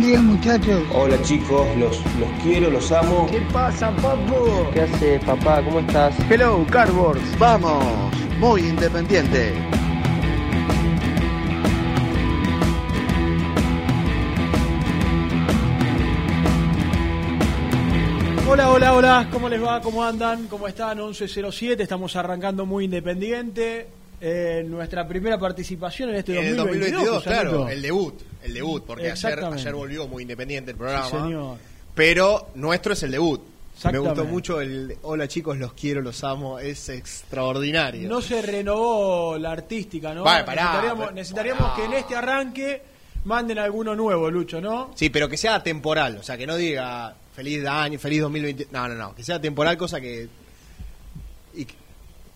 Buen día muchachos. Hola chicos, los, los quiero, los amo. ¿Qué pasa, papu? ¿Qué hace papá? ¿Cómo estás? Hello, Cardboards. Vamos, muy independiente. Hola, hola, hola, ¿cómo les va? ¿Cómo andan? ¿Cómo están? 11.07, estamos arrancando muy independiente. Eh, nuestra primera participación en este En el 2022, 2022, claro, el debut, el debut, porque ayer, ayer volvió muy independiente el programa. Sí, señor. Pero nuestro es el debut. Me gustó mucho el Hola chicos, los quiero, los amo, es extraordinario. No se renovó la artística, ¿no? Vale, pará, necesitaríamos pero- necesitaríamos pará. que en este arranque manden alguno nuevo, Lucho, ¿no? Sí, pero que sea temporal, o sea, que no diga feliz año, feliz 2020. No, no, no, que sea temporal, cosa que. Y,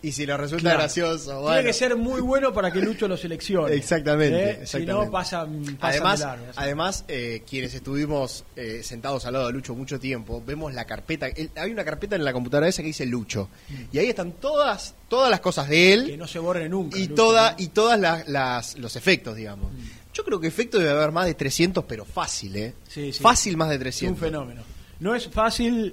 y si le resulta Claro. gracioso, bueno. Tiene que ser muy bueno para que Lucho lo seleccione. Exactamente, ¿Eh? exactamente. Si no, pasan Además, de largo, además eh, quienes estuvimos eh, sentados al lado de Lucho mucho tiempo, vemos la carpeta. hay una carpeta en la computadora esa que dice Lucho. Y ahí están todas todas las cosas de él. Mm. que no se borre nunca. y Lucho, toda ¿no? y todas las, las- los efectos, digamos. Yo creo que efectos debe haber más de 300, pero fácil, ¿eh? Sí, sí. Fácil más de Es un 300. fenómeno. No es fácil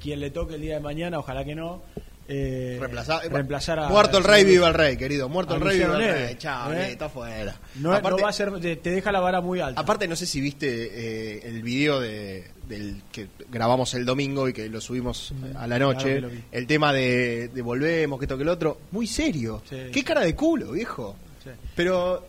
quien le toque el día de mañana, ojalá que no. Eh, Reemplazar, reemplazar a. Muerto el rey, viva el rey, querido. Muerto el rey, viva el rey. Chao, ¿eh? eh, está fuera. No, Aparte- no va a ser, te, deja la vara muy alta. Aparte, no sé si viste eh, el video de, del que grabamos el domingo y que lo subimos eh, a la noche. el tema de, de volvemos, que esto que el otro. Muy serio. Sí. Qué cara de culo, viejo. Sí. Pero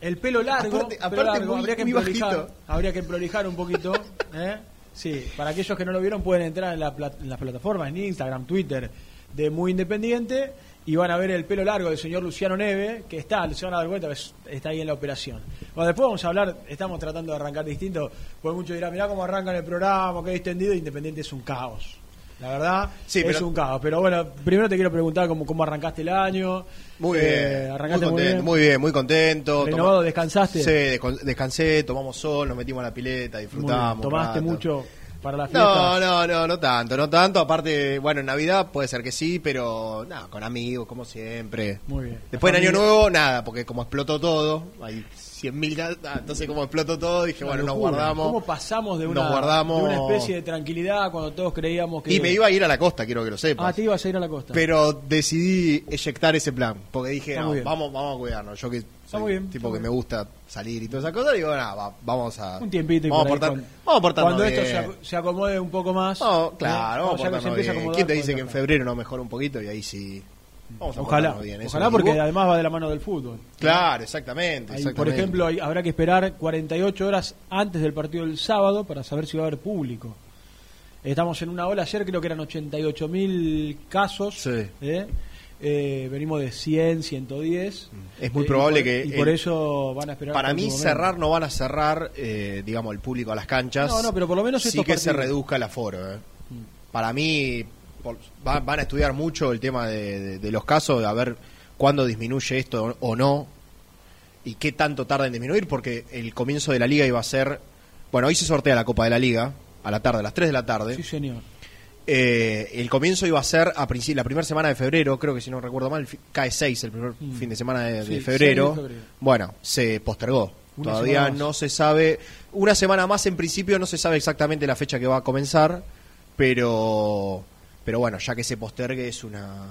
El pelo largo, Aparte- pelo aparte largo, muy- habría que muy prolijar, bajito. habría que prolijar un poquito, ¿eh? Sí, para aquellos que no lo vieron pueden entrar en, la en las plataformas, en Instagram, Twitter, de Muy Independiente y van a ver el pelo largo del señor Luciano Neve, que está, se van a dar cuenta está ahí en la operación. Bueno, después vamos a hablar, estamos tratando de arrancar distinto, porque muchos dirán, mirá cómo arrancan el programa, que extendido, Independiente es un caos. La verdad, Sí, es pero- un caos. Pero bueno, primero te quiero preguntar cómo, cómo arrancaste el año. muy Eh, bien. Muy arrancaste muy contento, bien. muy bien, muy contento. ¿Renovado? ¿Descansaste? Sí, descansé, tomamos sol, nos metimos a la pileta, bien. disfrutamos. ¿Tomaste rato. mucho para la fiesta? No, no, no, no tanto, no tanto. Aparte, bueno, en Navidad puede ser que sí, pero nada, con amigos, como siempre. Muy bien. Después en Año Nuevo, nada, porque como explotó todo, hay 100.000 mil entonces como explotó todo, dije, bueno, nos guardamos. ¿Cómo pasamos de una, nos guardamos- de una especie de tranquilidad cuando todos creíamos que... Y me iba a ir a la costa, quiero que lo sepas. Ah, te ibas a ir a la costa. Pero decidí eyectar ese plan, porque dije, no, vamos, vamos a cuidarnos. Yo que soy muy bien, tipo está que me gusta salir y todas esas cosas, digo, nada, va- vamos a... un tiempito y vamos, a por ahí portar, con- vamos a portarnos Cuando esto se, ac- se acomode un poco más... No, ¿eh? claro, vamos a acomodar, ¿Quién te dice que en febrero no mejora un poquito y ahí sí... Vamos a Ojalá, bien, eso ojalá porque además va de la mano del fútbol. Claro, exactamente, Ahí, exactamente. por ejemplo, hay- habrá que esperar 48 horas antes del partido del sábado para saber si va a haber público. Estamos en una ola, ayer creo que eran 88 mil casos. Sí. ¿eh? Eh, venimos de 100, 110. Es muy Eh, probable y por- que Y por el- eso van a esperar. Para mí cerrar no van a cerrar, eh, digamos, el público a las canchas. No, no, pero por lo menos sí que se partidos. Mm. reduzca el aforo. eh. Para mí por- va- van a estudiar mucho el tema de, de- de los casos, a ver cuándo disminuye esto o no y qué tanto tarda en disminuir, porque el comienzo de la liga iba a ser. Bueno, hoy se sortea la Copa de la Liga a la tarde, a las 3 de la tarde. Sí, señor. Eh, el comienzo iba a ser a la primera semana de febrero, creo que si no recuerdo mal, cae 6 el primer Mm. fin de semana de, febrero. 6 de febrero. Bueno, se postergó. Una Todavía no se sabe. Una semana más en principio no se sabe exactamente la fecha que va a comenzar, pero pero bueno, ya que se postergue es una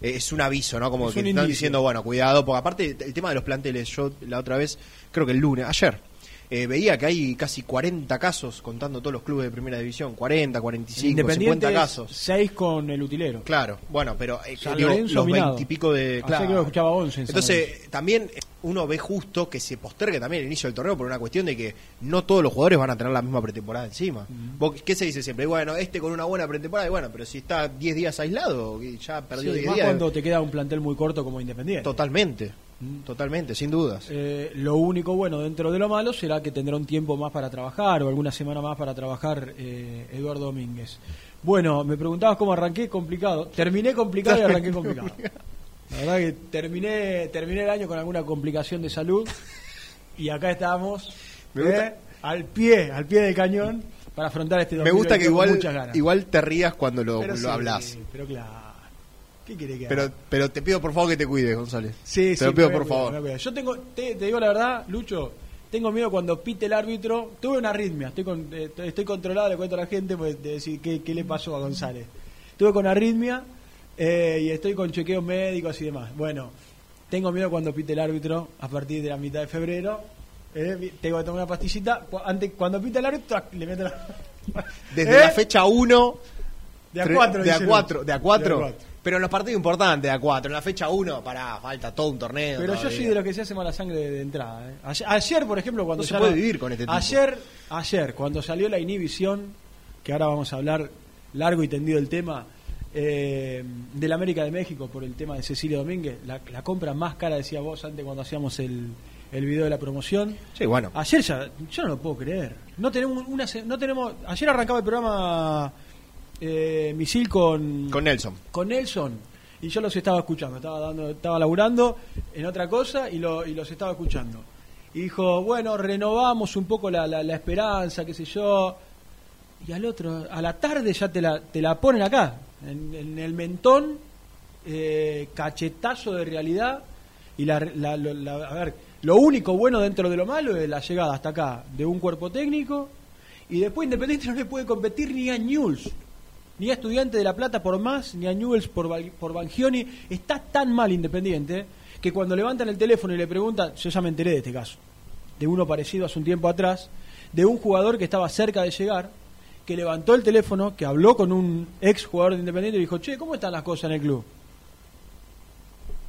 es un aviso, ¿no? Como Es que están indicio. diciendo, bueno, cuidado, porque aparte el tema de los planteles, yo la otra vez, creo que el lunes, ayer, eh, veía que hay casi 40 casos, contando todos los clubes de primera división, 40, 45, Independiente 50 es casos. 6 con el utilero. Claro, bueno, pero eh, digo, los minado. 20 y pico de... Claro. que escuchaba 11 en Entonces, también uno ve justo que se postergue también el inicio del torneo por una cuestión de que no todos los jugadores van a tener la misma pretemporada encima. Vos, ¿Qué se dice siempre? Bueno, este con una buena pretemporada, y bueno, pero si está 10 días aislado, ya perdió Sí, 10 más días. cuando te queda un plantel muy corto como Independiente. Totalmente, Mm. Totalmente, sin dudas. Eh, lo único bueno dentro de lo malo será que tendrá un tiempo más para trabajar o alguna semana más para trabajar eh, Eduardo Domínguez. Bueno, me preguntabas cómo arranqué complicado. Terminé complicado y arranqué complicado. La verdad que terminé, terminé el año con alguna complicación de salud y acá estamos eh, al pie, al pie del cañón para afrontar este Me gusta que 2022 con igual, igual te rías cuando lo, Pero lo sí, hablas. Pero claro. ¿Qué quiere que haga? Pero, pero te pido por favor que te cuides, González. Sí, te sí, lo pido por cuidar, favor. Yo tengo, te, te digo la verdad, Lucho, tengo miedo cuando pite el árbitro. Tuve una arritmia, estoy, con, eh, estoy controlado, le cuento a la gente pues, de decir qué, qué le pasó a González. Tuve con arritmia eh, y estoy con chequeos médicos y demás. Bueno, tengo miedo cuando pite el árbitro a partir de la mitad de febrero. eh, tengo que tomar una pastillita. Antes, cuando pite el árbitro, le meto la. Desde ¿Eh? la fecha 1 De a cuatro, de a dice 4, Lucho. de a 4. De a cuatro. Pero en los partidos importantes, a 4. En la fecha 1, para falta todo un torneo. Pero yo soy de los que se hace mala sangre de, de entrada. ¿eh? Ayer, ayer, por ejemplo, cuando No se puede la- vivir con este tipo. Ayer, ayer, cuando salió la inhibición, que ahora vamos a hablar largo y tendido el tema, eh, del América de México por el tema de Cecilia Domínguez, la, la compra más cara, decía vos antes cuando hacíamos el, el video de la promoción. Sí, bueno. Ayer ya, yo no lo puedo creer. No tenemos una, no tenemos. Ayer arrancaba el programa eh, Misil con Con Nelson. con Nelson y yo los estaba escuchando, estaba dando, estaba laburando en otra cosa y, lo- y los estaba escuchando. Y dijo, bueno, renovamos un poco la, la, la esperanza, qué sé yo. Y al otro, a la tarde ya te la, te la ponen acá, en, en el mentón, eh, cachetazo de realidad. Y la, la- a ver, lo único bueno dentro de lo malo es la llegada hasta acá de un cuerpo técnico. Y después Independiente no le puede competir ni a News ni a Estudiante de La Plata por más, ni a Newells por, por Bangioni. Está tan mal Independiente que cuando levantan el teléfono y le preguntan, yo ya me enteré de este caso, de uno parecido hace un tiempo atrás, de un jugador que estaba cerca de llegar, que levantó el teléfono, que habló con un ex jugador de Independiente y dijo, che, ¿cómo están las cosas en el club?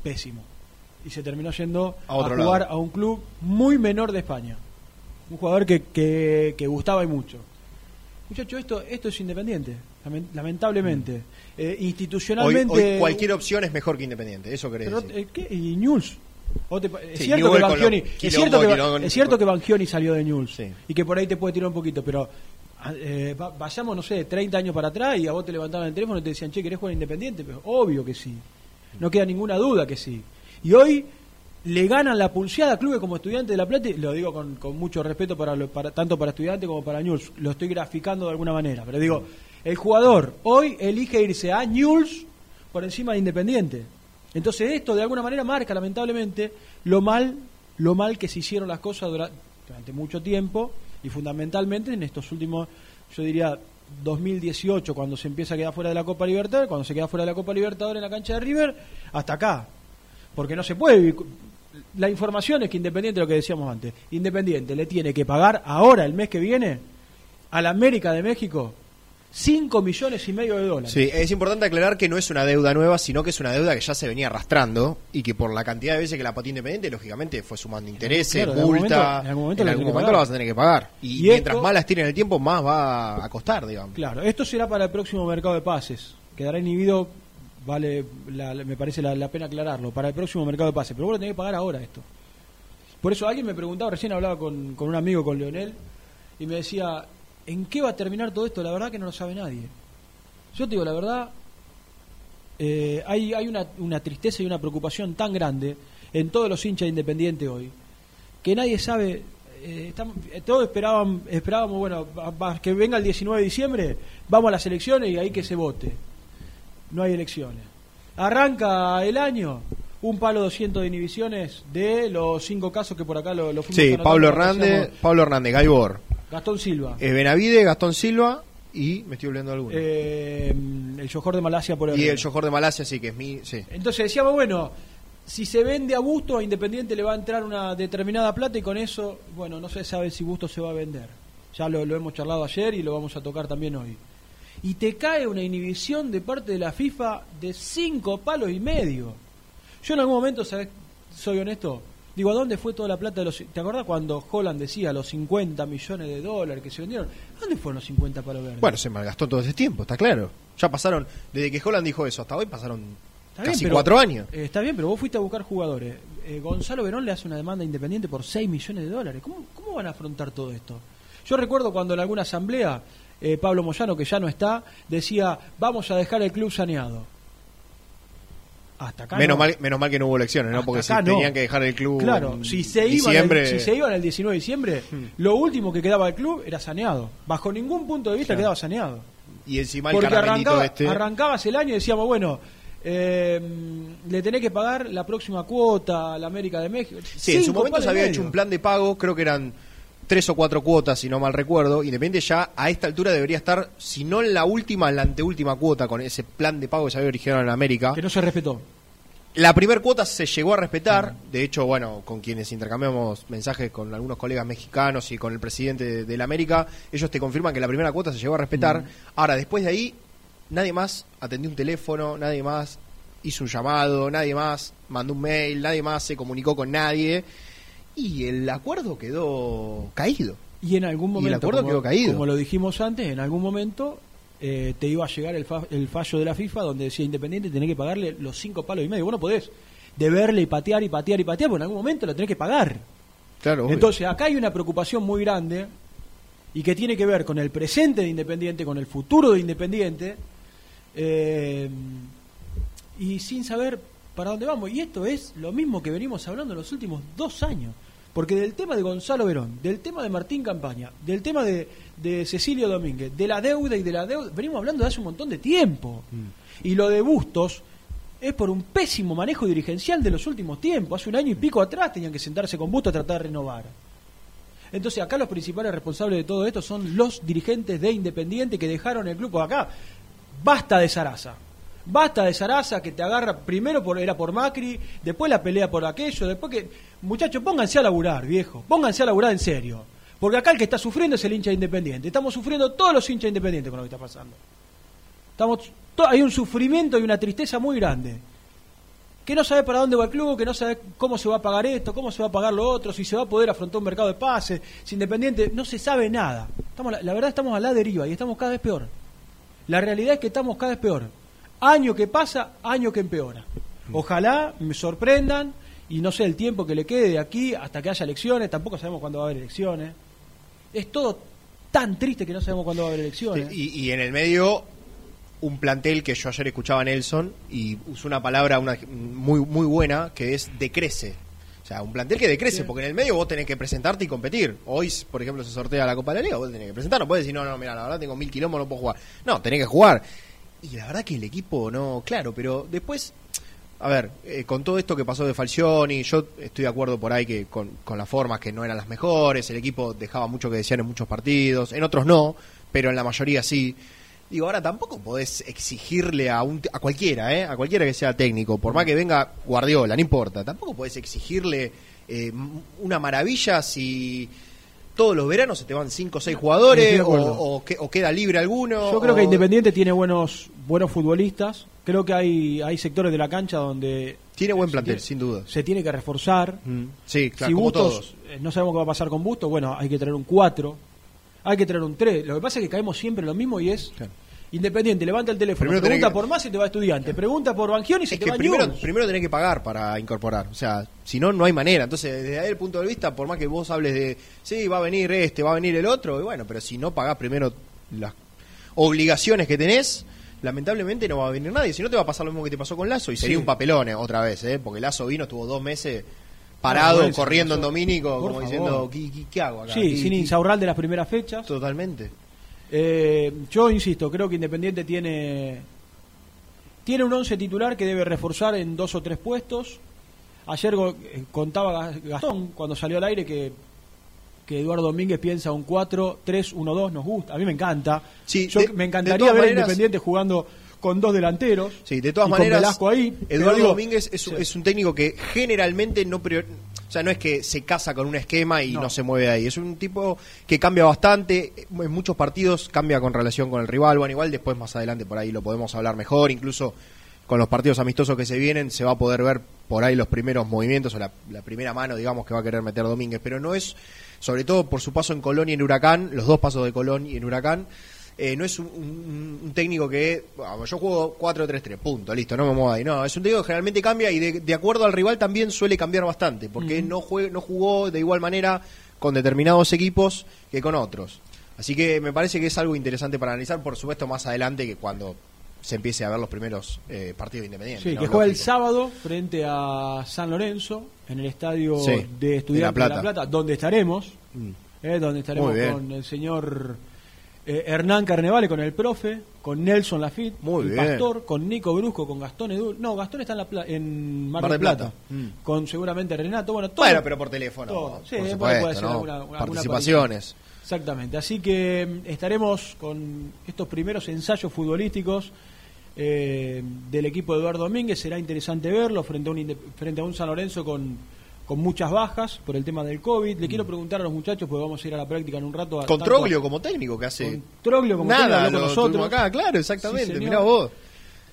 Pésimo. Y se terminó yendo A a, jugar lado. a un club muy menor de España. Un jugador que, que, que gustaba y mucho. Muchacho, esto, esto es independiente, lamentablemente. Eh, Hoy, institucionalmente. hoy cualquier opción es mejor que Independiente, eso querés Pero, decir. eh, ¿qué? ¿Y News? ¿O te es, Sí, cierto que Bangioni, es, cierto que, quilombo- es cierto que Bangioni salió de News Sí. y que por ahí te puede tirar un poquito, pero ah, eh, va- vayamos, no sé, 30 años para atrás y a vos te levantaban el teléfono y te decían, che, ¿querés jugar Independiente? Pero obvio que sí. No queda ninguna duda que sí. Y hoy le ganan la pulseada a clubes como Estudiantes de La Plata, y lo digo con, con mucho respeto para, lo- para tanto para Estudiantes como para News, lo estoy graficando de alguna manera, pero digo, el jugador hoy elige irse a News por encima de Independiente. Entonces esto de alguna manera marca lamentablemente lo mal, lo mal que se hicieron las cosas dura- durante mucho tiempo y fundamentalmente en estos últimos, yo diría 2018 cuando se empieza a quedar fuera de la Copa Libertadores, cuando se queda fuera de la Copa Libertadores en la cancha de River, hasta acá. Porque no se puede. La información es que Independiente, lo que decíamos antes, Independiente le tiene que pagar ahora, el mes que viene, a la América de México 5 millones y medio de dólares. Sí, es importante aclarar que no es una deuda nueva, sino que es una deuda que ya se venía arrastrando y que por la cantidad de veces que la patía Independiente, lógicamente fue sumando intereses, Claro, multa. momento- en algún momento en algún momento la vas a tener que pagar. Y, Y mientras esto- más las tiene en el tiempo, más va a costar, digamos. Claro, esto será para el próximo mercado de pases. Quedará inhibido, vale, la- la- me parece la, la pena aclararlo, para el próximo mercado de pases. Pero vos lo tenés que pagar ahora esto. Por eso alguien me preguntaba, recién hablaba con, con un amigo, con Leonel, y me decía, ¿en qué va a terminar todo esto? La verdad que no lo sabe nadie. Yo te digo la verdad, eh, hay, hay una, una tristeza y una preocupación tan grande en todos los hinchas de Independiente hoy, que nadie sabe, eh, estamos- eh, todos esperaban, esperábamos, bueno, va- que venga el 19 de diciembre, vamos a las elecciones y ahí que se vote. No hay elecciones. Arranca el año, un palo 200 de inhibiciones de los cinco casos que por acá lo, lo Sí, Pablo Hernández, Pablo Hernández, Gaibor, Gastón Silva. eh, Benavide, Gastón Silva y me estoy olvidando de alguno. Eh, el Yojor de Malasia por y Herrera. el Yojor de Malasia, sí, que es mi. Sí. Entonces decíamos, bueno, si se vende a Busto, a Independiente le va a entrar una determinada plata y con eso, bueno, no se sabe si Busto se va a vender. Ya lo, lo hemos charlado ayer y lo vamos a tocar también hoy. Y te cae una inhibición de parte de la FIFA de cinco palos y medio. Yo en algún momento, ¿sabes? Soy honesto. Digo, ¿a dónde fue toda la plata de los... ¿Te acordás cuando Holland decía los 50 millones de dólares que se vendieron? ¿A ¿Dónde fueron los 50 palos verdes? Bueno, se malgastó todo ese tiempo, está claro. Ya pasaron, desde que Holland dijo eso hasta hoy pasaron Está bien, casi pero- cuatro años. Eh, está bien, pero vos fuiste a buscar jugadores. Eh, Gonzalo Verón le hace una demanda independiente por 6 millones de dólares. ¿Cómo, cómo van a afrontar todo esto? Yo recuerdo cuando en alguna asamblea eh, Pablo Moyano, que ya no está, decía, vamos a dejar el club saneado. Hasta acá Menos, no. mal, menos mal que no hubo elecciones, ¿no? Hasta Porque si no. tenían que dejar el club. Claro, si se, iban diciembre, el, si se iban el 19 de diciembre, lo último que quedaba del club era saneado. Bajo ningún punto de vista Claro. quedaba saneado. Y encima el Porque arrancaba, este. arrancabas el año y decíamos, bueno, eh, le tenés que pagar la próxima cuota a la América de México. Sí, en su momento se había medio. hecho un plan de pago, creo que eran tres o cuatro cuotas, si no mal recuerdo. Independiente ya a esta altura debería estar, si no en la última, en la anteúltima cuota con ese plan de pago que se había originado en América. Que no se respetó. La primera cuota se llegó a respetar, de hecho, bueno, con quienes intercambiamos mensajes con algunos colegas mexicanos y con el presidente de, de la América, ellos te confirman que la primera cuota se llegó a respetar. Ahora, después de ahí, nadie más atendió un teléfono, nadie más hizo un llamado, nadie más mandó un mail, nadie más se comunicó con nadie y el acuerdo quedó caído. Y en algún Y el momento, acuerdo como, quedó caído. como lo dijimos antes, en algún momento eh, te iba a llegar el, fa- el fallo de la FIFA donde decía Independiente tenés que pagarle los cinco palos y medio. Vos no podés deberle y patear y patear y patear, porque en algún momento lo tenés que pagar. Claro, obvio. Entonces, acá hay una preocupación muy grande y que tiene que ver con el presente de Independiente, con el futuro de Independiente, eh, y sin saber para dónde vamos. Y esto es lo mismo que venimos hablando en los últimos dos años. Porque del tema de Gonzalo Verón, del tema de Martín Campaña, del tema de, de Cecilio Domínguez, de la deuda y de la deuda, venimos hablando de hace un montón de tiempo. Y lo de Bustos es por un pésimo manejo dirigencial de los últimos tiempos. Hace un año y pico atrás tenían que sentarse con Bustos a tratar de renovar. Entonces acá los principales responsables de todo esto son los dirigentes de Independiente que dejaron el club por acá. Basta de Sarasa. Basta de Sarasa que te agarra primero por era por Macri, después la pelea por aquello, después que muchachos pónganse a laburar, viejo, pónganse a laburar en serio. Porque acá el que está sufriendo es el hincha de Independiente. Estamos sufriendo todos los hinchas de Independiente con lo que está pasando. Estamos hay un sufrimiento y una tristeza muy grande. Que no sabe para dónde va el club, que no sabe cómo se va a pagar esto, cómo se va a pagar lo otro, si se va a poder afrontar un mercado de pases, si Independiente, no se sabe nada. Estamos, la verdad estamos a la deriva y estamos cada vez peor. La realidad es que estamos cada vez peor. Año que pasa, año que empeora. Ojalá me sorprendan y no sé el tiempo que le quede de aquí hasta que haya elecciones, tampoco sabemos cuándo va a haber elecciones. Es todo tan triste que no sabemos cuándo va a haber elecciones. Y, y en el medio, un plantel que yo ayer escuchaba a Nelson y usó una palabra una, muy, muy buena que es decrece. O sea, un plantel que decrece, Sí. porque en el medio vos tenés que presentarte y competir. Hoy, por ejemplo, se sortea la Copa de la Liga, vos tenés que presentar. No puedes decir, no, no, mira, la verdad tengo mil kilómetros, no puedo jugar. No, tenés que jugar. Y la verdad que el equipo no, claro, pero después, a ver, eh, con todo esto que pasó de Falcioni, yo estoy de acuerdo por ahí que con, con las formas que no eran las mejores, el equipo dejaba mucho que desear en muchos partidos, en otros no, pero en la mayoría sí. Digo, ahora tampoco podés exigirle a un a cualquiera, ¿eh? a cualquiera que sea técnico, por más que venga Guardiola, no importa, tampoco podés exigirle eh, una maravilla si todos los veranos se te van cinco o seis Estoy jugadores de o, queda libre alguno. Yo creo o- que Independiente tiene buenos buenos futbolistas. Creo que hay, hay sectores de la cancha donde Tiene buen plantel, tiene- sin duda. se tiene que reforzar. Mm, Sí, claro, si como Bustos, todos. eh, no sabemos qué va a pasar con Bustos, bueno, hay que traer un 4, hay que traer un 3. Lo que pasa es que caemos siempre en lo mismo y es Claro. Independiente, levanta el teléfono, Primero pregunta que- por más y te va estudiante, pregunta por Bangioni y se Es te que va primero, News. primero tenés que pagar para incorporar. O sea, si no, no hay manera. Entonces, desde ahí el punto de vista, por más que vos hables de, sí, va a venir este, va a venir el otro, y bueno, pero si no pagás primero las obligaciones que tenés, lamentablemente no va a venir nadie. Si no, te va a pasar lo mismo que te pasó con Lazo y sería Sí. un papelón eh, otra vez, ¿eh? porque Lazo vino, estuvo dos meses parado, bueno, corriendo en Domínico, como favor. diciendo, ¿qué, qué, qué hago acá? Sí, ¿Qué- sin qué-?" Insaurral de las primeras fechas. Totalmente. Eh, yo insisto, creo que Independiente tiene tiene un once titular que debe reforzar en dos o tres puestos. Ayer eh, contaba Ga- Gastón cuando salió al aire que que Eduardo Domínguez piensa un 4-3-1-2, nos gusta, a mí me encanta. Sí, Yo de- me encantaría ver maneras- Independiente jugando con dos delanteros. Sí, de todas y maneras, Con Velasco ahí. Eduardo digo, Domínguez es, sí. es un técnico que generalmente no prior- o sea, no es que se casa con un esquema y no. No. se mueve ahí. Es un tipo que cambia bastante. En muchos partidos cambia con relación con el rival. Bueno, igual después más adelante por ahí lo podemos hablar mejor. Incluso con los partidos amistosos que se vienen se va a poder ver por ahí los primeros movimientos o la, la primera mano, digamos, que va a querer meter Domínguez. Pero no es, sobre todo por su paso en Colón y en Huracán, los dos pasos de Colón y en Huracán, eh, no es un, un- un técnico que yo juego 4-3-3, punto, listo, no me muevo ahí. No, es un técnico que generalmente cambia y de, de acuerdo al rival también suele cambiar bastante, porque no, jue- no jugó de igual manera con determinados equipos que con otros. Así que me parece que es algo interesante para analizar, por supuesto, más adelante que cuando se empiece a ver los primeros eh, partidos independientes. Sí, ¿no? que juega el sábado frente a San Lorenzo en el estadio Sí, de Estudiantes de La Plata. Donde estaremos, Mm. eh, donde estaremos con el señor eh, Hernán Carnevale, con el profe, con Nelson Lafitte, Muy el bien. pastor, con Nico Brusco, con Gastón Edu. No, Gastón está en, la Pla- en Mar, Mar del Plata, Plata. Mm. con seguramente Renato. Bueno, todo, Bueno, pero por teléfono, todo. Sí, por puede- supuesto, puede ser ¿no? alguna- alguna Participaciones. Exactamente, así que mm, estaremos con estos primeros ensayos futbolísticos eh, del equipo de Eduardo Domínguez. Será interesante verlo frente a un, Inde- frente a un San Lorenzo con, con muchas bajas por el tema del COVID. Le quiero preguntar a los muchachos, porque vamos a ir a la práctica en un rato. a-. Con a- Troglio como técnico que hace Con Troglio como técnico, nada, lo nosotros. acá, claro, exactamente, Sí, mirá vos.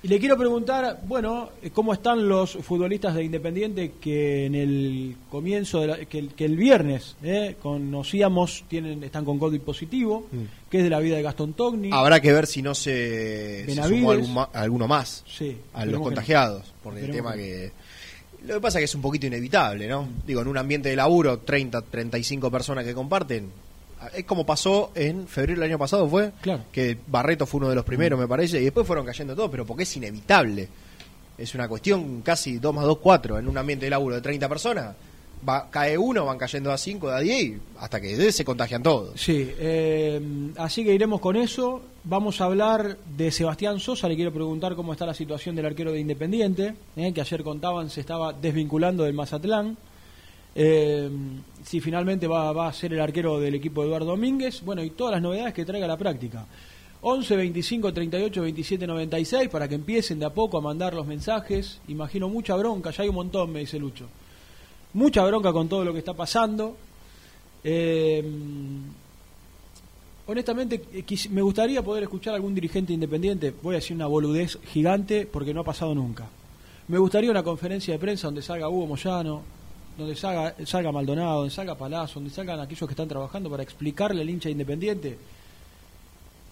Y le quiero preguntar, bueno, eh, cómo están los futbolistas de Independiente que en el comienzo, de la- que, el, que el viernes eh, conocíamos, tienen están con COVID positivo, Mm. que es de la vida de Gastón Togni. Habrá que ver si no se, se sumó algún alguno más Sí, a los contagiados, porque el tema que que... Lo que pasa es que es un poquito inevitable, ¿no? Digo, en un ambiente de laburo, 30, 35 personas que comparten, es como pasó en febrero del año pasado, ¿fue? Claro. Que Barreto fue uno de los primeros, me parece, y después fueron cayendo todos, pero porque es inevitable. Es una cuestión casi 2 más 2, 4. En un ambiente de laburo de 30 personas, cae uno, van cayendo a 5, a 10, y hasta que se contagian todos. Sí, eh, así que iremos con eso. Vamos a hablar de Sebastián Sosa. Le quiero preguntar cómo está la situación del arquero de Independiente, eh, que ayer contaban se estaba desvinculando del Mazatlán. Eh, si finalmente va, va a ser el arquero del equipo de Eduardo Domínguez. Bueno, y todas las novedades que traiga la práctica. 11 25 38 27 96 para que empiecen de a poco a mandar los mensajes. Imagino mucha bronca, ya hay un montón, me dice Lucho. Mucha bronca con todo lo que está pasando. Eh, honestamente, eh, me gustaría poder escuchar a algún dirigente independiente. Voy a decir una boludez gigante porque no ha pasado nunca. Me gustaría una conferencia de prensa donde salga Hugo Moyano, donde salga, salga Maldonado, donde salga Palazzo, donde salgan aquellos que están trabajando para explicarle al hincha independiente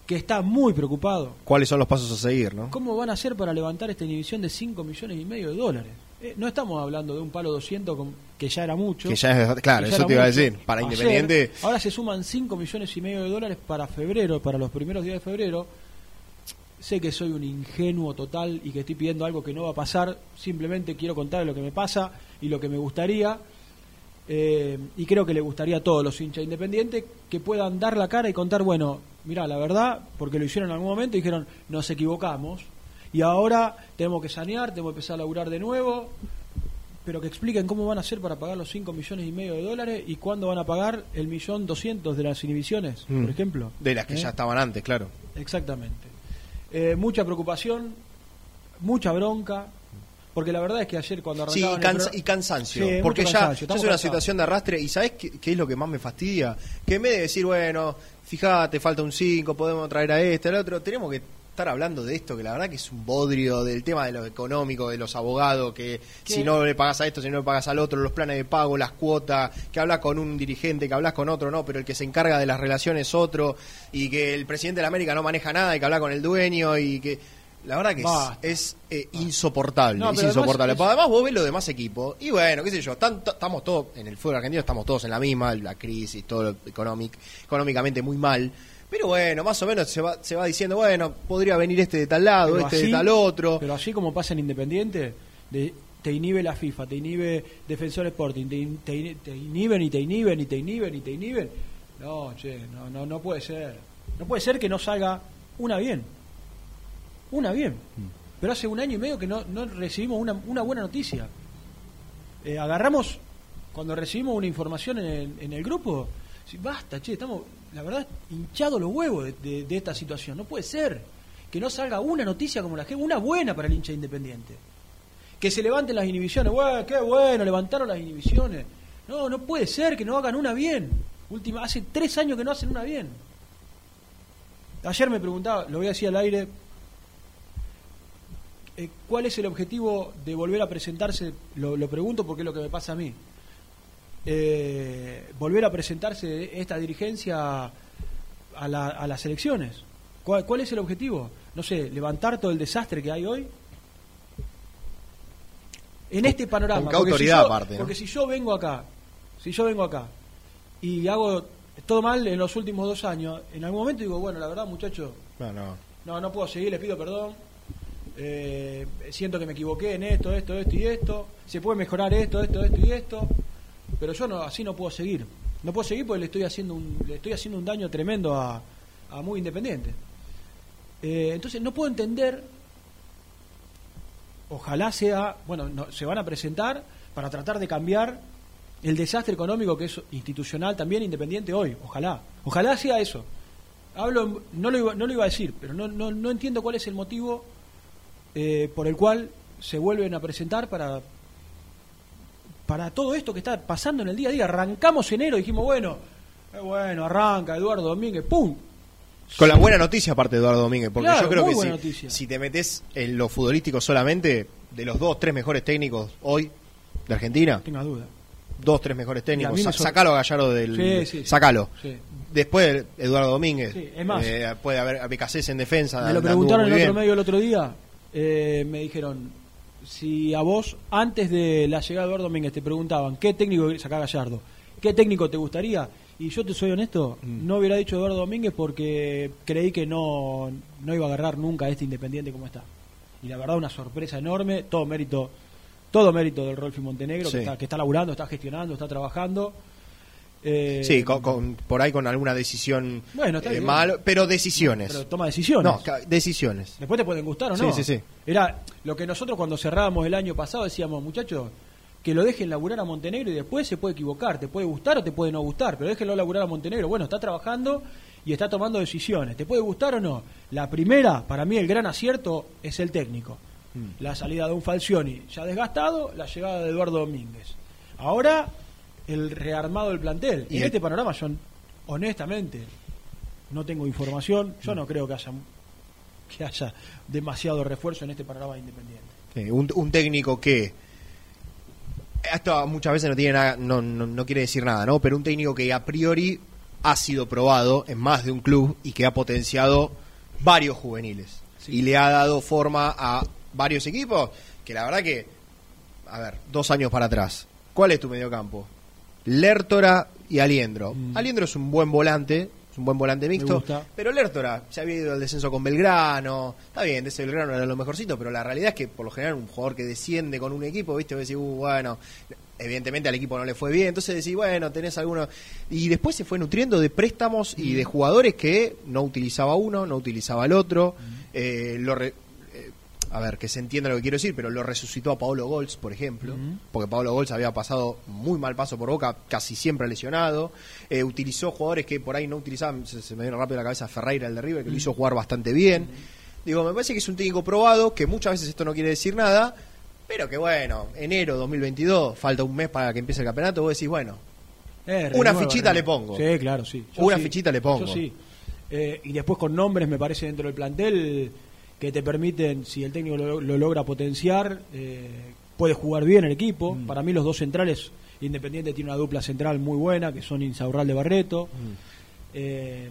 que está muy preocupado. ¿Cuáles son los pasos a seguir, no? ¿Cómo van a hacer para levantar esta inhibición de 5 millones y medio de dólares? Eh, no estamos hablando de un palo 200 con- que ya era mucho. Que ya es, claro, ya eso te iba a decir. Para Ayer, Independiente, Ahora se suman 5 millones y medio de dólares para febrero, para los primeros días de febrero. Sé que soy un ingenuo total y que estoy pidiendo algo que no va a pasar. Simplemente quiero contar lo que me pasa y lo que me gustaría. Eh, y creo que le gustaría a todos los hinchas independientes que puedan dar la cara y contar, bueno, mira, la verdad, porque lo hicieron en algún momento y dijeron, nos equivocamos. Y ahora tenemos que sanear, tenemos que empezar a laburar de nuevo. Pero que expliquen cómo van a hacer para pagar los 5 millones y medio de dólares y cuándo van a pagar el millón doscientos de las inhibiciones, Mm. por ejemplo. de las que ¿Eh? ya estaban antes, claro. Exactamente. Eh, mucha preocupación, mucha bronca, porque la verdad es que ayer cuando Sí, y, arrancaban cansa- pro- y cansancio. Sí, porque cansancio, ya es una situación de arrastre. ¿Y sabes qué, qué es lo que más me fastidia? Que en vez de decir, bueno, fíjate, falta un 5, podemos traer a este, al otro, tenemos que estar hablando de esto, que la verdad que es un bodrio del tema de lo económico, de los abogados, que ¿Qué? si no le pagas a esto, si no le pagas al otro, los planes de pago, las cuotas, que hablas con un dirigente, que hablas con otro, no, pero el que se encarga de las relaciones es otro, y que el presidente de la América no maneja nada, y que habla con el dueño, y que... La verdad que es, eh, insoportable, No, es además insoportable. es- Porque Además vos ves los demás equipos y bueno, qué sé yo, estamos todos, en el fútbol argentino estamos todos en la misma, la crisis, todo económicamente muy mal, Pero bueno, más o menos se va, se va diciendo, bueno, podría venir este de tal lado, Pero este así- de tal otro. Pero así como pasa en Independiente, de- te inhibe la FIFA, te inhibe Defensor Sporting, te, in- te in- te inhiben y te inhiben y te inhiben y te inhiben. No, che, no, no, no puede ser. No puede ser que no salga una bien. Una bien. Pero hace un año y medio que no, no recibimos una, una buena noticia. Eh, agarramos, cuando recibimos una información en el, en el grupo, basta, che, estamos, la verdad, hinchados los huevos de, esta situación. No puede ser que no salga una noticia como la que, una buena para el hincha independiente. Que se levanten las inhibiciones, "Bueno, qué bueno, levantaron las inhibiciones. No, no puede ser que no hagan una bien. Última, hace tres años que no hacen una bien. Ayer me preguntaba, lo voy a decir al aire, eh, ¿cuál es el objetivo de volver a presentarse? Lo pregunto porque es lo que me pasa a mí. Eh, volver a presentarse esta dirigencia a, la- a las elecciones. ¿Cuál, cuál es el objetivo? No sé, levantar todo el desastre que hay hoy. En este panorama. con porque si yo- aparte, ¿no? Porque si yo vengo acá, si yo vengo acá y hago todo mal en los últimos dos años, en algún momento digo, bueno, la verdad, muchachos, No, no. no, no puedo seguir, les pido perdón. Eh, siento que me equivoqué en esto, esto, esto y esto. Se puede mejorar esto, esto, esto y esto. Pero yo no, así no puedo seguir. No puedo seguir porque le estoy haciendo un, le estoy haciendo un daño tremendo a, a muy independiente. Eh, entonces no puedo entender. Ojalá sea, bueno, no- se van a presentar para tratar de cambiar el desastre económico que es institucional también independiente hoy. Ojalá, ojalá sea eso. Hablo, no lo iba, no lo iba a decir, pero no, no, no entiendo cuál es el motivo eh, por el cual se vuelven a presentar para para todo esto que está pasando en el día a día. Arrancamos enero, dijimos, bueno, eh, bueno, arranca Eduardo Domínguez, ¡pum! Con la buena noticia aparte de Eduardo Domínguez, porque Claro, yo creo que si, noticia. si te metes en lo futbolístico solamente, de los dos, tres mejores técnicos hoy de Argentina, No duda. dos, tres mejores técnicos, sa- sacalo a Gallardo del... Sí, sí, sacalo. Sí. Después Eduardo Domínguez, Sí, es más. eh, puede haber a en defensa. Me lo preguntaron en otro medio el otro día. eh, me dijeron, si a vos, antes de la llegada de Eduardo Domínguez, te preguntaban, ¿qué técnico saca Gallardo? ¿Qué técnico te gustaría? Y yo te soy honesto, Mm. no hubiera dicho Eduardo Domínguez porque creí que no, no iba a agarrar nunca a este Independiente como está. Y la verdad, una sorpresa enorme, todo mérito todo mérito del Rolfi Montenegro, Sí. que, está, que está laburando, está gestionando, está trabajando. Eh, Sí, con, con- por ahí con alguna decisión Bueno, eh, mal, pero decisiones. Pero toma decisiones. no, decisiones. Después te pueden gustar o Sí, no. sí, sí. Era lo que nosotros cuando cerrábamos el año pasado decíamos, muchachos, que lo dejen laburar a Montenegro y después se puede equivocar, te puede gustar o te puede no gustar, pero déjenlo laburar a Montenegro. Bueno, está trabajando y está tomando decisiones. ¿Te puede gustar o no? La primera, para mí el gran acierto es el técnico. Mm. La salida de un Falcioni ya desgastado, la llegada de Eduardo Domínguez. Ahora el rearmado del plantel. Y en el- este panorama yo honestamente no tengo información, yo no creo que haya que haya demasiado refuerzo en este panorama independiente. Sí, un, un técnico que esto muchas veces no tiene nada, no, no, no quiere decir nada, ¿no? Pero un técnico que a priori ha sido probado en más de un club y que ha potenciado varios juveniles Sí. y le ha dado forma a varios equipos que la verdad que, a ver, dos años para atrás, ¿cuál es tu mediocampo? Lertora y Aliendro. Mm. Aliendro es un buen volante, es un buen volante mixto, pero Lertora se había ido al descenso con Belgrano. Está bien, de ese Belgrano era lo mejorcito, pero la realidad es que por lo general un jugador que desciende con un equipo, ¿viste? Decís, uh, bueno, evidentemente al equipo no le fue bien, entonces decís, bueno, tenés alguno. Y después se fue nutriendo de préstamos y de jugadores que no utilizaba uno, no utilizaba el otro. eh, lo re- a ver, que se entienda lo que quiero decir, pero lo resucitó a Paolo Golz, por ejemplo, porque Pablo Golz había pasado muy mal paso por Boca, casi siempre lesionado. Eh, utilizó jugadores que por ahí no utilizaban, se, se me viene rápido a la cabeza Ferreira, el de River, que lo hizo jugar bastante bien. Digo, me parece que es un técnico probado, que muchas veces esto no quiere decir nada, pero que bueno, enero 2022, falta un mes para que empiece el campeonato, vos decís, bueno, Eh, Una fichita le pongo. Sí, claro, sí. Una sí, fichita le pongo. yo sí. Eh, y después con nombres, me parece, dentro del plantel que te permiten, si el técnico lo, lo logra potenciar, eh, puede jugar bien el equipo. Mm. Para mí los dos centrales, Independiente tiene una dupla central muy buena, que son Insaurral de Barreto. Eh,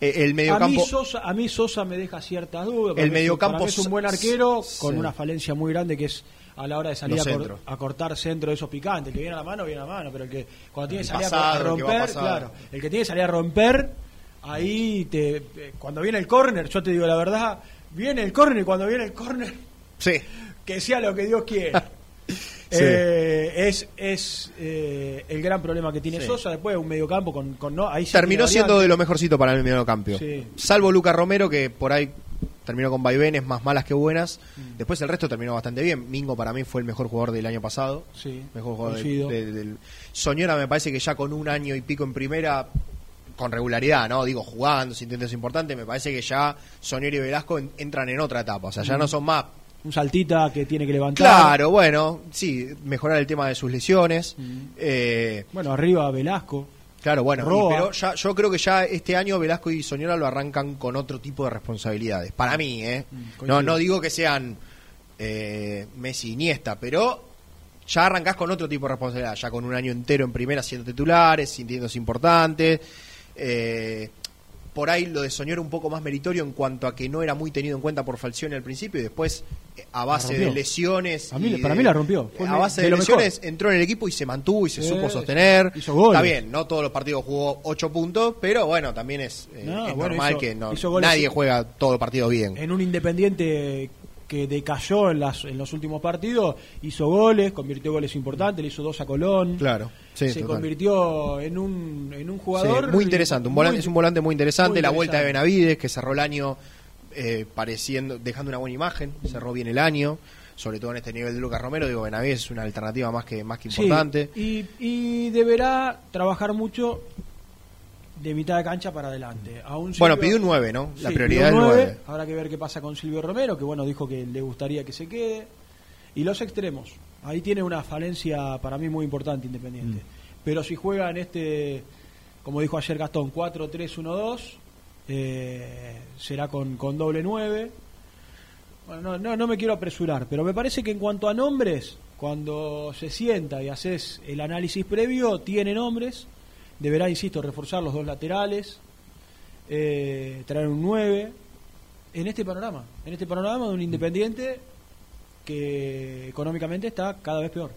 eh, el a, mí mediocampo... Sosa, a mí Sosa me deja ciertas dudas. El mediocampo es un buen arquero sí. con una falencia muy grande que es a la hora de salir a, cor- a cortar centro de esos picantes. El que viene a la mano, viene a la mano, pero el que cuando tiene que salir a- romper, claro, el que tiene que salir a romper, ahí te, eh, cuando viene el córner, yo te digo la verdad, viene el córner y cuando viene el córner, Sí. que sea lo que Dios quiera. Sí. Eh, es es eh, el gran problema que tiene Sí. Sosa después un mediocampo con, con no ahí sí Terminó siendo de lo mejorcito para el mediocampo. Sí. Salvo Luca Romero, que por ahí terminó con vaivenes más malas que buenas. Mm. Después el resto terminó bastante bien. Mingo para mí fue el mejor jugador del año pasado. Sí, Mejor jugador de- coincido. de- del... Soñora me parece que ya con un año y pico en primera, con regularidad, ¿no? Digo, jugando, intentos importantes, me parece que ya Soñora y Velasco en- entran en otra etapa. O sea, ya Mm. no son más un saltita que tiene que levantar Claro, bueno, sí, mejorar el tema de sus lesiones. Mm. Eh, bueno arriba Velasco claro, bueno, y- pero ya, yo creo que ya este año Velasco y Soñora lo arrancan con otro tipo de responsabilidades. Para mí, ¿eh? Mm, No, no digo que sean eh, Messi y Iniesta, pero ya arrancás con otro tipo de responsabilidad, ya con un año entero en primera siendo titulares, sintiéndose importantes. Eh, por ahí lo de Soñora un poco más meritorio en cuanto a que no era muy tenido en cuenta por Falcioni al principio y después eh, a base de lesiones. A mí- para mí la rompió. Fue A base de lesiones entró en el equipo y se mantuvo y se supo sostener. hizo goles. Está bien, no todos los partidos jugó 8 puntos, pero bueno, también es, eh, No, es bueno, normal hizo- que no, nadie juega todos los partidos bien. en un Independiente que decayó en, las, en los últimos partidos, hizo goles, convirtió goles importantes, le hizo dos a Colón. Claro, sí, se total. convirtió en un, en un Sí, jugador. muy interesante, un muy- volante, es un volante muy interesante. muy la vuelta de. Benavides, que cerró el año eh, pareciendo, dejando una buena imagen, cerró bien el año, sobre todo en este nivel de Lucas Romero. Digo, Benavides es una alternativa más que, más que Sí, importante. y, y deberá trabajar mucho de mitad de cancha para adelante. Aún Bueno, Silvio- pidió un 9, ¿no? La Sí, prioridad es pidió el un 9. Habrá que ver qué pasa con Silvio Romero, que bueno, dijo que le gustaría que se quede. Y los extremos. Ahí tiene una falencia para mí muy importante Independiente. Mm. Pero si juega en este, como dijo ayer Gastón, 4-3-1-2, eh, será con, con doble 9. Bueno, no, no, no me quiero apresurar, pero me parece que en cuanto a nombres, cuando se sienta y haces el análisis previo, tiene nombres. Deberá, insisto, reforzar los dos laterales, eh, traer un 9. En este panorama, en este panorama de un independiente que económicamente está cada vez peor.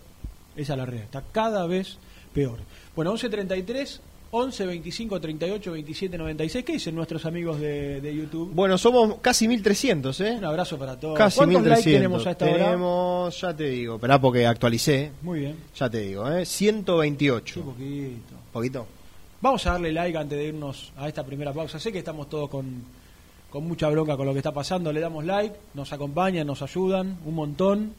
Esa es la realidad, está cada vez peor. Bueno, 11.33, 11, 25, 38, 27, 96. ¿Qué dicen nuestros amigos de, de YouTube? Bueno, somos casi 1300, ¿eh? Un abrazo para todos. Casi ¿Cuántos 1300. likes tenemos a esta hora? Tenemos, ya te digo, esperá porque actualicé. Muy bien, Ya te digo, ¿eh? 128. un poquito. ¿Poquito? Vamos a darle like antes de irnos a esta primera pausa. Sé que estamos todos con, con mucha bronca con lo que está pasando. Le damos like, nos acompañan, nos ayudan un montón.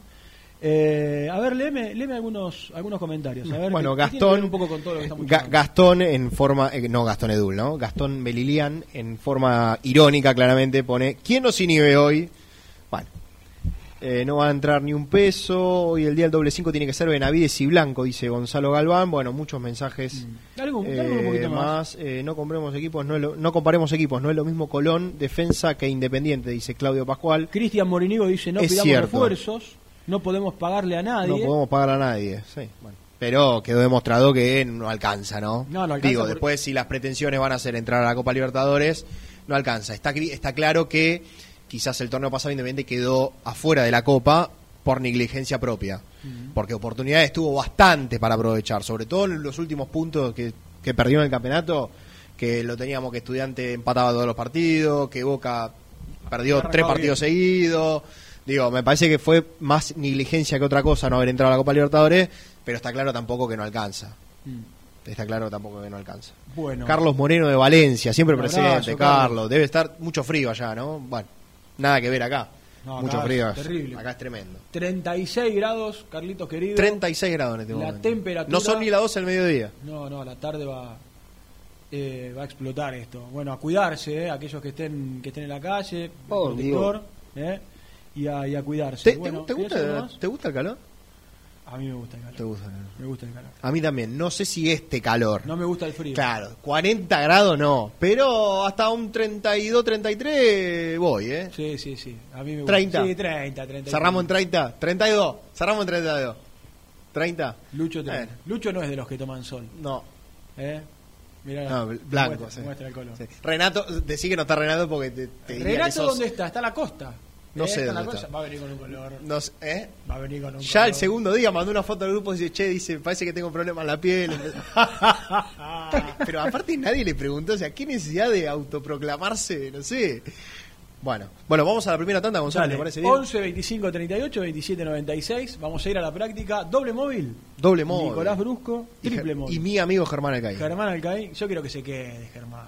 Eh, a ver, léeme, léeme algunos, algunos comentarios. A ver, Bueno, Gastón, un poco con todo lo que estamos Ga-. Gastón en forma, eh, no Gastón Edul, ¿no? Gastón Belilian en forma irónica claramente pone, ¿quién nos inhibe hoy? Bueno, eh, no va a entrar ni un peso, hoy el día del doble 5 tiene que ser Benavides y Blanco, dice Gonzalo Galván, bueno, muchos mensajes. Eh, dale un poquito más. más, eh, no compremos equipos, no, es lo- no comparemos equipos, no es lo mismo Colón, defensa que Independiente, dice Claudio Pascual. Cristian Morinigo dice, no Es pidamos cierto. refuerzos, no podemos pagarle a nadie. No podemos pagar a nadie, sí, bueno. Pero quedó demostrado que no alcanza, ¿no? No, no alcanza Digo, después si las pretensiones van a ser entrar a la Copa Libertadores, no alcanza. Está, está claro que quizás el torneo pasado Independiente quedó afuera de la Copa por negligencia propia. Porque oportunidades tuvo bastante para aprovechar, sobre todo en los últimos puntos que, que perdió en el campeonato, que lo teníamos que Estudiante empataba todos los partidos, que Boca perdió tres partidos seguidos. Digo, me parece que fue más negligencia que otra cosa no haber entrado a la Copa Libertadores, pero está claro tampoco que no alcanza. Mm. Está claro tampoco que no alcanza. Bueno, Carlos Moreno de Valencia, siempre presente, abrazo, Carlos. Carlos. Debe estar mucho frío allá, ¿no? Bueno, nada que ver acá. No, mucho acá frío. es terrible. Acá es tremendo. 36 grados, Carlitos querido. 36 grados en este La momento. temperatura- No son ni las 12 del mediodía. No, no, a la tarde va, eh, va a explotar esto. Bueno, a cuidarse, eh, aquellos que estén que estén en la calle, Oh, protector, eh, y, a, y a cuidarse. ¿Te, Bueno, te- te ¿querés algo gusta, más? ¿Te gusta el calor? A mí me gusta el calor. Te gusta el calor. Me gusta el calor. A mí también. No sé si este calor. No me gusta el frío. Claro, 40 grados no. Pero hasta un 32, 33 voy, ¿eh? Sí, sí, sí. A mí me gusta. 30. Sí, 30, 30. Cerramos en 30. 32. Cerramos en 32. 30. Lucho, te- Bueno. Lucho no es de los que toman sol. No. ¿eh? Mirá, No, bl- blanco. Muestra, sí. muestra el color. Sí. Renato, decí que no está Renato porque te, te Renato, sos- ¿dónde está? Está a la costa. No ¿Eh? sé dónde está. Va a venir con un color. No sé, ¿eh? Va a venir con un Ya color. el segundo día mandó una foto al grupo y dice, che, dice, parece que tengo problemas en la piel. Pero aparte nadie le preguntó, o sea, ¿qué necesidad de autoproclamarse? No sé. Bueno, bueno, vamos a la primera tanda, Gonzalo, ¿te parece bien? 11 25 38 27 96. Vamos a ir a la práctica. Doble móvil. Doble móvil. Nicolás Brusco. Triple móvil. y mi amigo Germán Alcaí. Germán Alcaí. Yo quiero que se quede, Germán.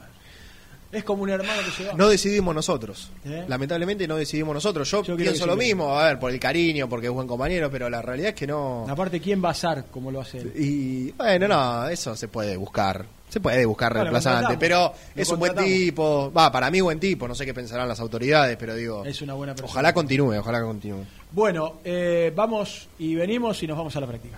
Es como un hermano que se va. No decidimos nosotros. ¿Eh? Lamentablemente no decidimos nosotros. Yo, pienso lo mismo, a ver, por el cariño, porque es buen compañero, pero la realidad es que no. Aparte, ¿quién va a ser como lo hace él? Y bueno, no, eso se puede buscar. Se puede buscar Bueno, reemplazante, pero Lo es un buen tipo. Va, para mí buen tipo, no sé qué pensarán las autoridades, pero digo, Es una buena persona. ojalá continúe, ojalá continúe. Bueno, eh, vamos y venimos y nos vamos a la práctica.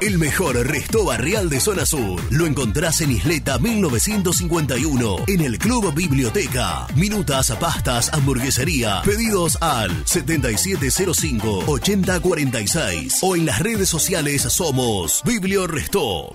El mejor resto barrial de zona sur. Lo encontrás en Isleta 1951, en el Club Biblioteca. Minutas, pastas, hamburguesería. Pedidos al 7705-8046 o en las redes sociales somos Biblio Restó.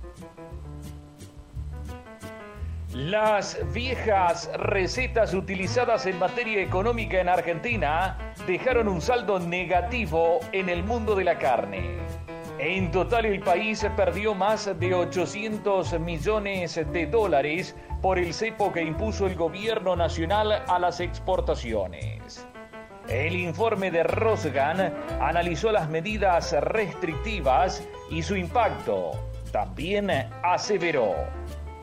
Las viejas recetas utilizadas en materia económica en Argentina dejaron un saldo negativo en el mundo de la carne. En total el país perdió más de 800 millones de dólares por el cepo que impuso el gobierno nacional a las exportaciones. El informe de Rosgan analizó las medidas restrictivas y su impacto. También aseveró,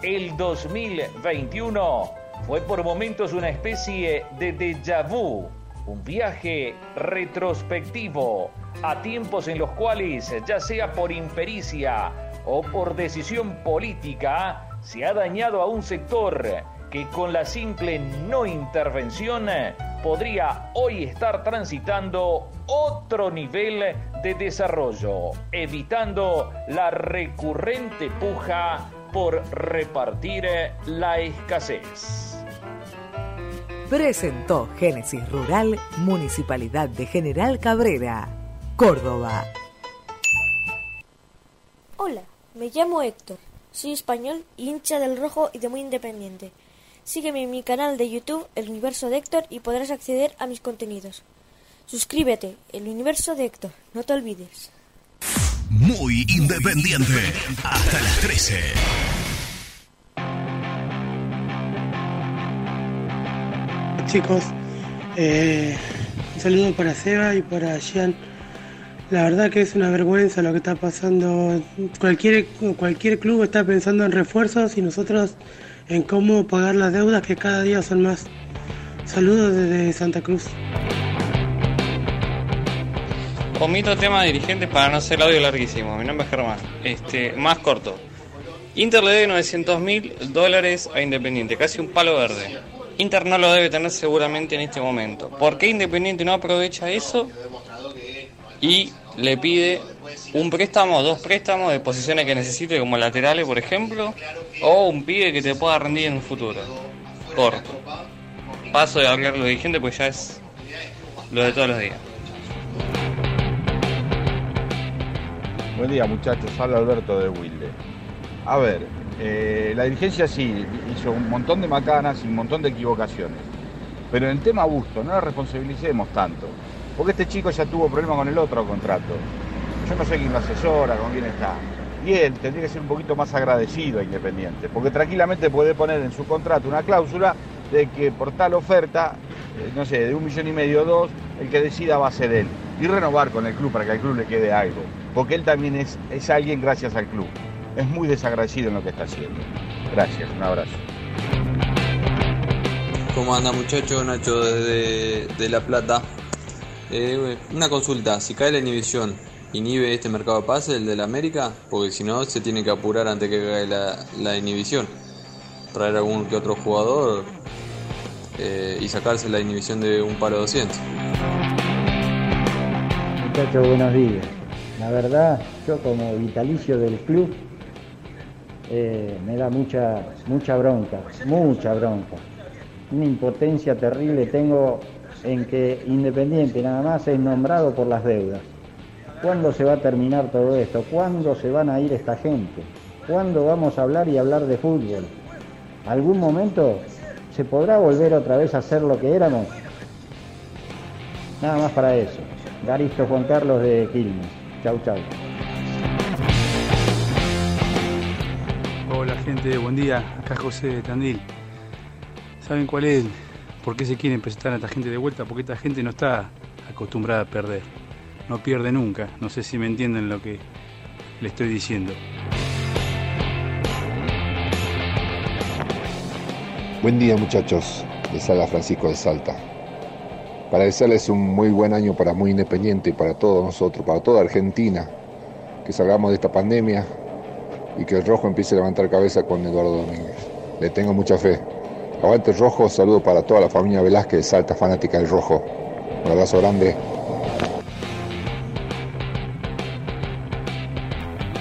el 2021 fue por momentos una especie de déjà vu, un viaje retrospectivo a tiempos en los cuales, ya sea por impericia o por decisión política, se ha dañado a un sector que con la simple no intervención podría hoy estar transitando otro nivel de desarrollo, evitando la recurrente puja por repartir la escasez. Presentó Génesis Rural, Municipalidad de General Cabrera, Córdoba. Hola, me llamo Héctor. Soy español, hincha del rojo y de muy independiente. Sígueme en mi canal de YouTube, El Universo de Héctor, y podrás acceder a mis contenidos. Suscríbete, El Universo de Héctor, no te olvides. Muy independiente. Hasta las 13. Chicos, eh, un saludo para Seba y para Jean. La verdad que es una vergüenza lo que está pasando. Cualquier, cualquier club está pensando en refuerzos y nosotros en cómo pagar las deudas que cada día son más. Saludos desde Santa Cruz. Omito tema de dirigentes para no ser audio larguísimo. Mi nombre es Germán. Este, más corto. Inter le debe 900 mil dólares a Independiente, casi un palo verde. Inter no lo debe tener seguramente en este momento. ¿Por qué Independiente no aprovecha eso y le pide un préstamo, dos préstamos de posiciones que necesite como laterales, por ejemplo, o un pibe que te pueda rendir en un futuro? Corto. Paso de hablar lo dirigente pues ya es lo de todos los días. Buen día muchachos, habla Alberto de Wilde. A ver, eh, la dirigencia sí hizo un montón de macanas y un montón de equivocaciones. Pero en el tema Busto, no la responsabilicemos tanto. Porque este chico ya tuvo problemas con el otro contrato. Yo no sé quién lo asesora, con quién está. Y él tendría que ser un poquito más agradecido a Independiente. Porque tranquilamente puede poner en su contrato una cláusula de que por tal oferta, eh, no sé, de un millón y medio o dos, el que decida va a ser él. Y renovar con el club para que al club le quede algo. Porque él también es, es alguien gracias al club. Es muy desagradecido en lo que está haciendo. Gracias, un abrazo. ¿Cómo anda muchacho? Nacho desde de La Plata. Eh, una consulta, si cae la inhibición, ¿inhibe este mercado de pase, el de la América? Porque si no, se tiene que apurar antes que caiga la, la inhibición. Traer algún que otro jugador eh, y sacarse la inhibición de un palo 200. Muchachos, buenos días. La verdad, yo como vitalicio del club, eh, me da mucha, mucha bronca, mucha bronca. Una impotencia terrible tengo en que Independiente nada más es nombrado por las deudas. ¿Cuándo se va a terminar todo esto? ¿Cuándo se van a ir esta gente? ¿Cuándo vamos a hablar y hablar de fútbol? ¿Algún momento se podrá volver otra vez a ser lo que éramos? Nada más para eso. Garisto Juan Carlos de Quilmes. Chau, chau. Hola gente, buen día. Acá José de Tandil. ¿Saben cuál es? ¿Por qué se quieren presentar a esta gente de vuelta? Porque esta gente no está acostumbrada a perder. No pierde nunca. No sé si me entienden lo que le estoy diciendo. Buen día muchachos, les habla Francisco de Salta. Para desearles un muy buen año para Muy Independiente para todos nosotros, para toda Argentina, que salgamos de esta pandemia y que el rojo empiece a levantar cabeza con Eduardo Domínguez. Le tengo mucha fe. Aguante el rojo, saludo para toda la familia Velázquez Salta, fanática del rojo. Un abrazo grande.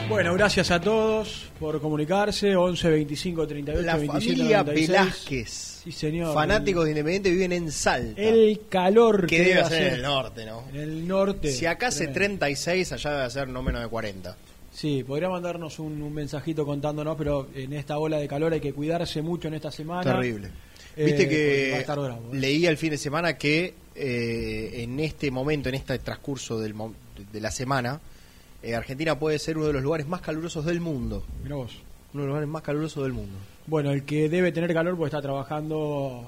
Bueno, gracias a todos por comunicarse. 11 25 38 La 27 familia 96. Velázquez. Sí, señor. Fanáticos de Independiente viven en Salta. El calor que que debe ser en hacer el norte, ¿no? En el norte. Si acá hace Tremendo. 36, allá debe ser no menos de 40. Sí, podría mandarnos un, un mensajito contándonos, pero en esta ola de calor hay que cuidarse mucho en esta semana. Terrible. Eh, Viste que bravo, ¿eh? leí el fin de semana que eh, en este momento, en este transcurso del, de la semana, eh, Argentina puede ser uno de los lugares más calurosos del mundo. Mirá vos. Uno de los lugares más calurosos del mundo. Bueno, el que debe tener calor porque está trabajando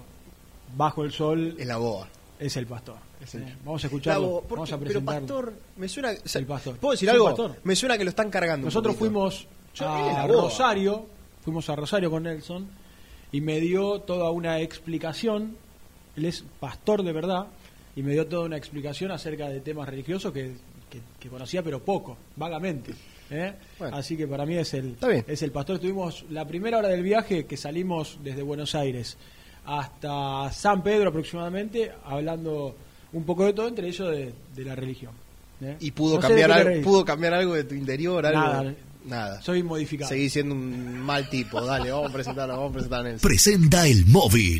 bajo el sol. Es la boa. Es el pastor. Es el- Eh, Vamos a escucharlo. La boa, ¿por Vamos a Pero presentarlo. pastor, me suena. o sea, el pastor. ¿Puedo decir algo? pastor. Me suena que lo están cargando. Nosotros fuimos Yo- a. Rosario, fuimos a Rosario con Nelson y me dio toda una explicación. Él es pastor de verdad y me dio toda una explicación acerca de temas religiosos que, que- que conocía, pero poco, vagamente. ¿eh? Así que para mí es el, es el pastor. Estuvimos la primera hora del viaje que salimos desde Buenos Aires hasta San Pedro aproximadamente, hablando un poco de todo, entre ellos de, de la religión. ¿eh? Y pudo No cambiar algo, pudo cambiar algo de tu interior, algo. Nada. Nada. Soy modificado. Seguí siendo un mal tipo. Dale, vamos a presentarlo, vamos a presentar a Nelson. Presenta el móvil.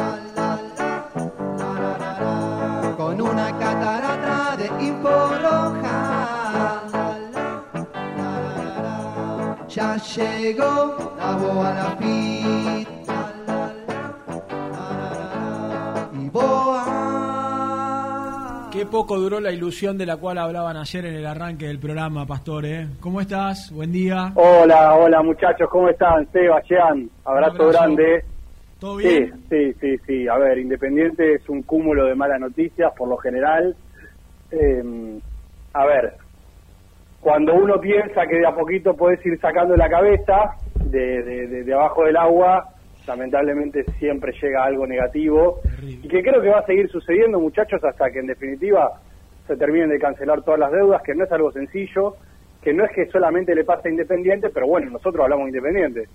Ya llegó la boa Lapid, y boa. Qué poco duró la ilusión de la cual hablaban ayer en el arranque del programa, Pastor. ¿eh? ¿Cómo estás? Buen día. Hola, hola muchachos, ¿cómo están? Seba, Jean, abrazo, abrazo. grande. ¿Todo Sí, bien? sí, sí, sí. A ver, Independiente es un cúmulo de malas noticias por lo general. Eh, a ver, cuando uno piensa que de a poquito puedes ir sacando la cabeza de, de- de- de abajo del agua, lamentablemente siempre llega algo negativo. Y que creo que va a seguir sucediendo, muchachos, hasta que en definitiva se terminen de cancelar todas las deudas, que no es algo sencillo, que no es que solamente le pase a Independiente, pero bueno, nosotros hablamos de Independiente.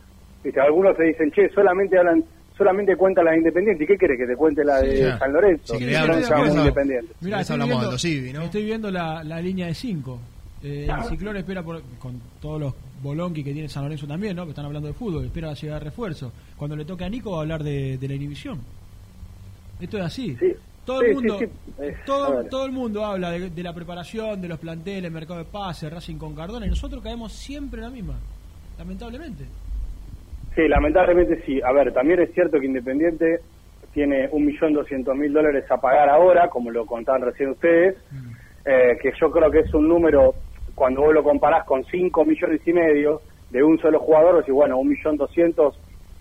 Viste, algunos te dicen, che, solamente hablan, solamente cuentan la de Independiente. ¿Y qué querés que te cuente la de Sí. San Lorenzo? Si Que Independiente. Mirá, estoy hablamos viendo, ¿no? estoy viendo la, la línea de 5. El Ciclón espera, por- con todos los bolonqui que tiene San Lorenzo también, ¿no? que están hablando de fútbol, espera llegar refuerzo. Cuando le toque a Nico va a hablar de, de la inhibición. Esto es así. Todo Sí, el mundo, sí. Eh, todo, todo el mundo habla de, de la preparación, de los planteles, mercado de pases, Racing con Cardona, y nosotros caemos siempre en la misma, lamentablemente. Sí, lamentablemente sí. A ver, también es cierto que Independiente tiene un millón doscientos mil dólares a pagar ahora, como lo contaban recién ustedes, eh, que yo creo que es un número, cuando vos lo comparás con 5 millones y medio de un solo jugador, y bueno, un millón doscientos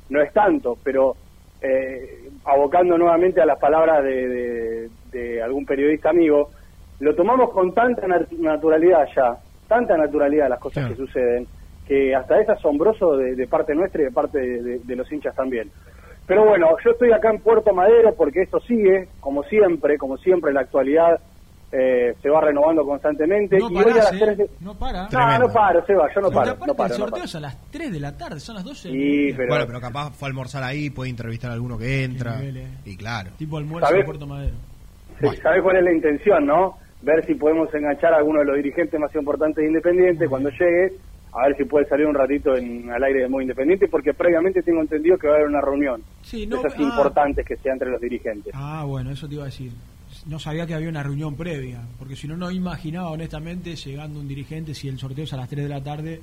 no es tanto, pero eh, abocando nuevamente a las palabras de, de- de algún periodista amigo, lo tomamos con tanta nat- naturalidad ya, tanta naturalidad las cosas que suceden, que hasta es asombroso de, de parte nuestra y de parte de los hinchas también. Pero bueno, yo estoy acá en Puerto Madero porque esto sigue, como siempre, como siempre en la actualidad eh, se va renovando constantemente. No y hoy a las parás, ¿eh? tres de- No para. No, no paro, Seba, yo no paro, aparte no paro, el no sorteo paro. es a las 3 de la tarde, son las 12. Sí, pero- Bueno, pero capaz fue a almorzar ahí, puede entrevistar a alguno que entra. nivel, eh. Y claro. Tipo almuerzo ¿Sabés? en Puerto Madero. Sí, ¿Sabés cuál es la intención, no? Ver si podemos enganchar a alguno de los dirigentes más importantes de Independiente cuando llegue, a ver si puede salir un ratito en, al aire de Muy Independiente, porque previamente tengo entendido que va a haber una reunión Sí, de no, esas ah. importantes que sea entre los dirigentes. Ah, bueno, eso te iba a decir. No sabía que había una reunión previa, porque si no, no imaginaba honestamente llegando un dirigente si el sorteo es a las 3 de la tarde,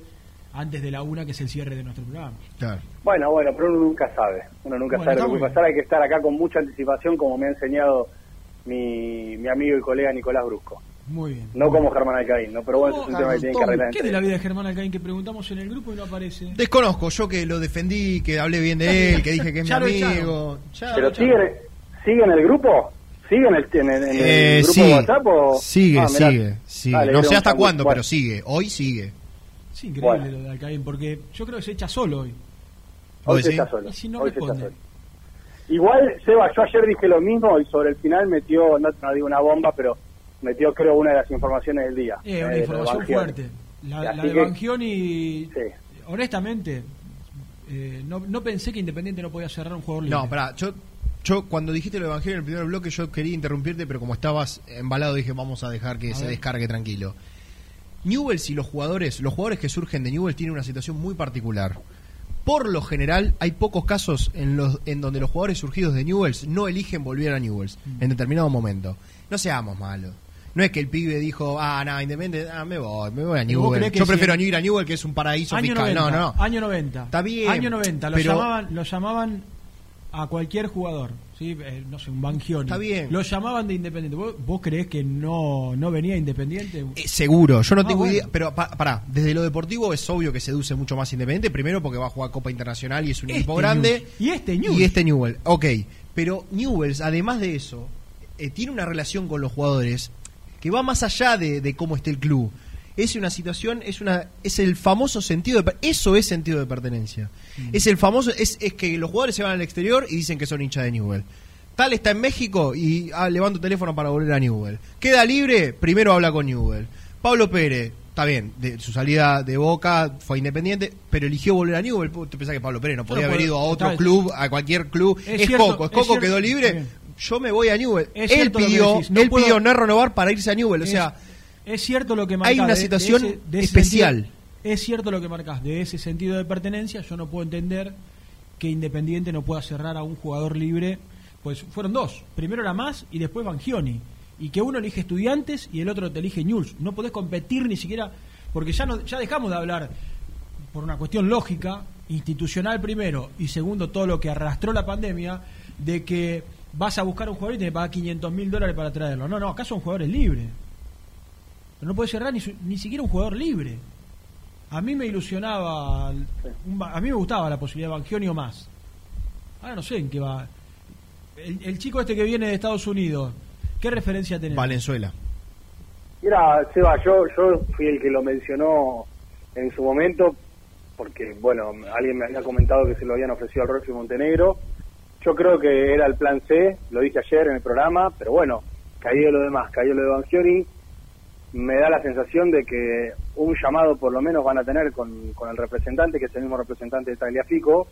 antes de la 1, que es el cierre de nuestro programa. Claro. Bueno, bueno, pero uno nunca sabe. Uno nunca Bueno, sabe lo que puede pasar. Hay que estar acá con mucha anticipación, como me ha enseñado mi, mi amigo y colega Nicolás Brusco. Muy bien. No como Germán Alcaín, ¿no? Pero bueno, ¿Cómo- ese es un tema que tienen que arreglar ¿Qué entre de la vida de Germán Alcaín que preguntamos en el grupo y no aparece? Desconozco, yo que lo defendí, que hablé bien de él, que dije que es mi amigo. ¿Pero sigue, sigue en el grupo? ¿Sigue en el, en el- en el Eh, grupo sí, de WhatsApp? O... sigue, Ah, sigue, sigue. Dale, no sé hasta cuándo, Bueno. pero sigue. Hoy sigue. Es increíble Bueno. lo de Alcaín, porque yo creo que se echa solo hoy. Hoy ¿Vos se está solo. Y si no Hoy se solo. Igual, Seba, yo ayer dije lo mismo y sobre el final metió, no, no digo una bomba, pero metió creo una de las informaciones del día. Eh, una información fuerte. La, la de que- Bangioni, honestamente, eh, no, no pensé que Independiente no podía cerrar un jugador libre. No, pará, yo, yo cuando dijiste de Evangelio en el primer bloque, yo quería interrumpirte, pero como estabas embalado, dije vamos a dejar que A se ver. descargue tranquilo. Newell's y los jugadores, los jugadores que surgen de Newell's tienen una situación muy particular. por lo general hay pocos casos en los en donde los jugadores surgidos de Newells no eligen volver a Newells Mm. en determinado momento. No seamos malos. No es que el pibe dijo, ah, no, Independiente, ah, me voy, me voy a ¿Vos Newell. Yo si- prefiero ir a Newell, que es un paraíso Año fiscal. 90, no, no. Año 90. Está bien, Año 90. Lo, pero- llamaban, lo llamaban a cualquier jugador. ¿sí? Eh, no sé, un Bangioni. Está bien. Lo llamaban de Independiente. ¿Vos, vos creés que no, no venía Independiente? Eh, Seguro, yo no Ah, tengo bueno. idea, pero pa- pará, desde lo deportivo es obvio que seduce mucho más Independiente, primero porque va a jugar Copa Internacional y es un Este equipo grande. Y este Newell's. Y este Newell, ok. Pero Newells, además de eso, eh, tiene una relación con los jugadores que va más allá de, de cómo esté el club. Es una situación, es una es el famoso sentido de eso es sentido de pertenencia. Mm. Es el famoso es, es que los jugadores se van al exterior y dicen que son hinchas de Newell. Tal está en México y ah, levanto teléfono para volver a Newell. Queda libre, primero habla con Newell. Pablo Pérez, está bien, de su salida de Boca fue independiente, pero eligió volver a Newell. ¿Te pensás que Pablo Pérez no podía Pero haber ido a otro club, a cualquier club? Es Es, cierto, Coco, es Coco quedó libre. Yo me voy a Newell. Él pidió, no él puedo- pidió no renovar para irse a Newell. O sea, es cierto lo que hay marcás una de- de situación ese- de ese especial. sentido- es cierto lo que marcas de ese sentido de pertenencia. Yo no puedo entender que Independiente no pueda cerrar a un jugador libre. Pues fueron dos. Primero era más y después Bangioni. Y que uno elige estudiantes y el otro te elige News. No podés competir ni siquiera. Porque ya, no, ya dejamos de hablar por una cuestión lógica, institucional primero y segundo todo lo que arrastró la pandemia, de que vas a buscar un jugador y te pagas 500 mil dólares para traerlo. No, no, acá son jugadores libres. Pero no puede cerrar ni, su- ni siquiera un jugador libre. A mí me ilusionaba, un a mí me gustaba la posibilidad de Bangioni o más. Ahora no sé en qué va. El, el chico este que viene de Estados Unidos, ¿qué referencia tenés? Valenzuela. Mira, Seba, yo, yo fui el que lo mencionó en su momento, porque, bueno, alguien me había comentado que se lo habían ofrecido al Roxy Montenegro. Yo creo que era el plan C, lo dije ayer en el programa, pero bueno, caído lo demás, caído lo de Bangioni. Me da la sensación de que un llamado por lo menos van a tener con, con el representante, que es el mismo representante de Tagliafico,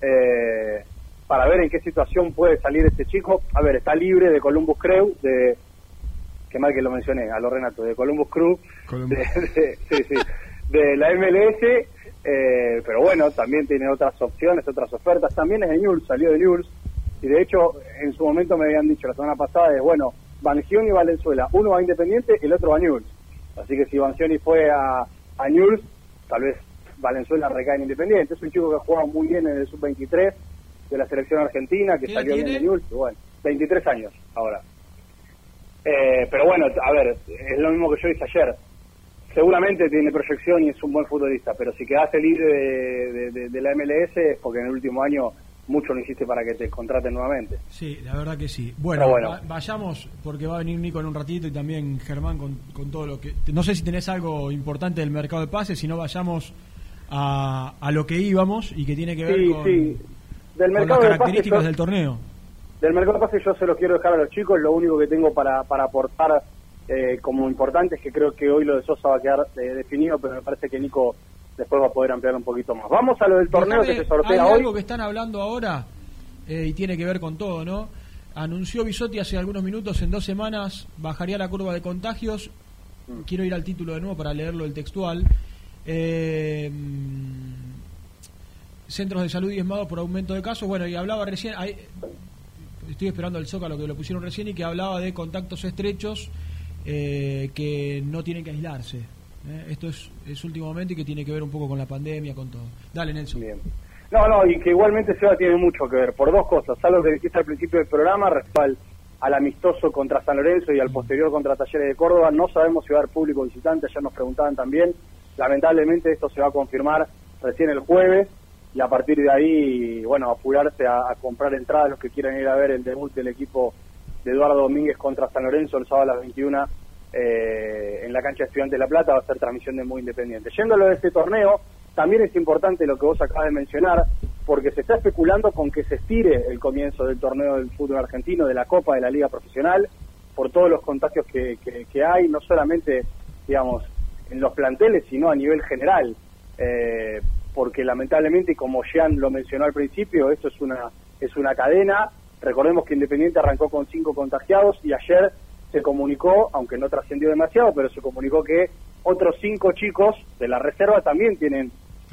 eh, para ver en qué situación puede salir este chico. A ver, está libre de Columbus Crew, de qué mal que lo mencioné, a lo Renato, de Columbus Crew, de, de- sí, sí, de la MLS, eh, pero bueno, también tiene otras opciones, otras ofertas, también es de Newell's, salió de Newell's, y de hecho en su momento me habían dicho la semana pasada, de bueno, Bangioni y Valenzuela, uno va a Independiente, el otro va a Newell's, así que si Bangioni fue a, a Newell's, tal vez Valenzuela recae en Independiente, es un chico que ha jugado muy bien en el Sub-23 de la selección argentina, que ¿Qué edad salió bien de tiene? Newell's, bueno, 23 años ahora. Eh, pero bueno, a ver, es lo mismo que yo dije ayer. Seguramente tiene proyección y es un buen futbolista, pero si quedaste libre de, de- de- de la MLS es porque en el último año mucho lo hiciste para que te contraten nuevamente. Sí, la verdad que sí. Bueno, bueno. va- vayamos, porque va a venir Nico en un ratito y también Germán con, con todo lo que... No sé si tenés algo importante del mercado de pases, si no vayamos a, a lo que íbamos y que tiene que ver Sí, con, sí. Del con mercado las de pases características del torneo. Del mercado de pases yo se los quiero dejar a los chicos, lo único que tengo para, para aportar eh, como importante es que creo que hoy lo de Sosa va a quedar eh, definido, pero me parece que Nico después va a poder ampliar un poquito más. Vamos a lo del torneo que se sortea hay hoy. algo que están hablando ahora eh, y tiene que ver con todo, ¿no? Anunció Bisotti hace algunos minutos, en dos semanas bajaría la curva de contagios. Mm. Quiero ir al título de nuevo para leerlo el textual. Eh, mm, centros de salud diezmados por aumento de casos. Bueno, y hablaba recién, hay- estoy esperando el Zócalo que lo pusieron recién y que hablaba de contactos estrechos eh, que no tienen que aislarse. ¿Eh? Esto es, es último momento y que tiene que ver un poco con la pandemia, con todo. Dale, Nelson. No, no, y que igualmente Seba tiene mucho que ver, por dos cosas. Algo que dijiste al principio del programa, respecto al, amistoso contra San Lorenzo y al posterior contra Talleres de Córdoba, no sabemos si va a haber público visitante, ayer nos preguntaban también. Lamentablemente esto se va a confirmar recién el jueves y a partir de ahí, bueno, apurarse a, a comprar entradas los que quieran ir a ver el debut del equipo de Eduardo Domínguez contra San Lorenzo el sábado a las 21 eh, en la cancha de Estudiantes de La Plata, va a ser transmisión de Muy Independiente. Yendo a lo de este torneo, también es importante lo que vos acabas de mencionar, porque se está especulando con que se estire el comienzo del torneo del fútbol argentino, de la Copa, de la Liga Profesional, por todos los contagios que, que- que hay, no solamente, digamos, en los planteles, sino a nivel general. Eh, porque lamentablemente, como Jean lo mencionó al principio, esto es una, es una cadena. Recordemos que Independiente arrancó con cinco contagiados y ayer se comunicó, aunque no trascendió demasiado, pero se comunicó que otros cinco chicos de la reserva también tienen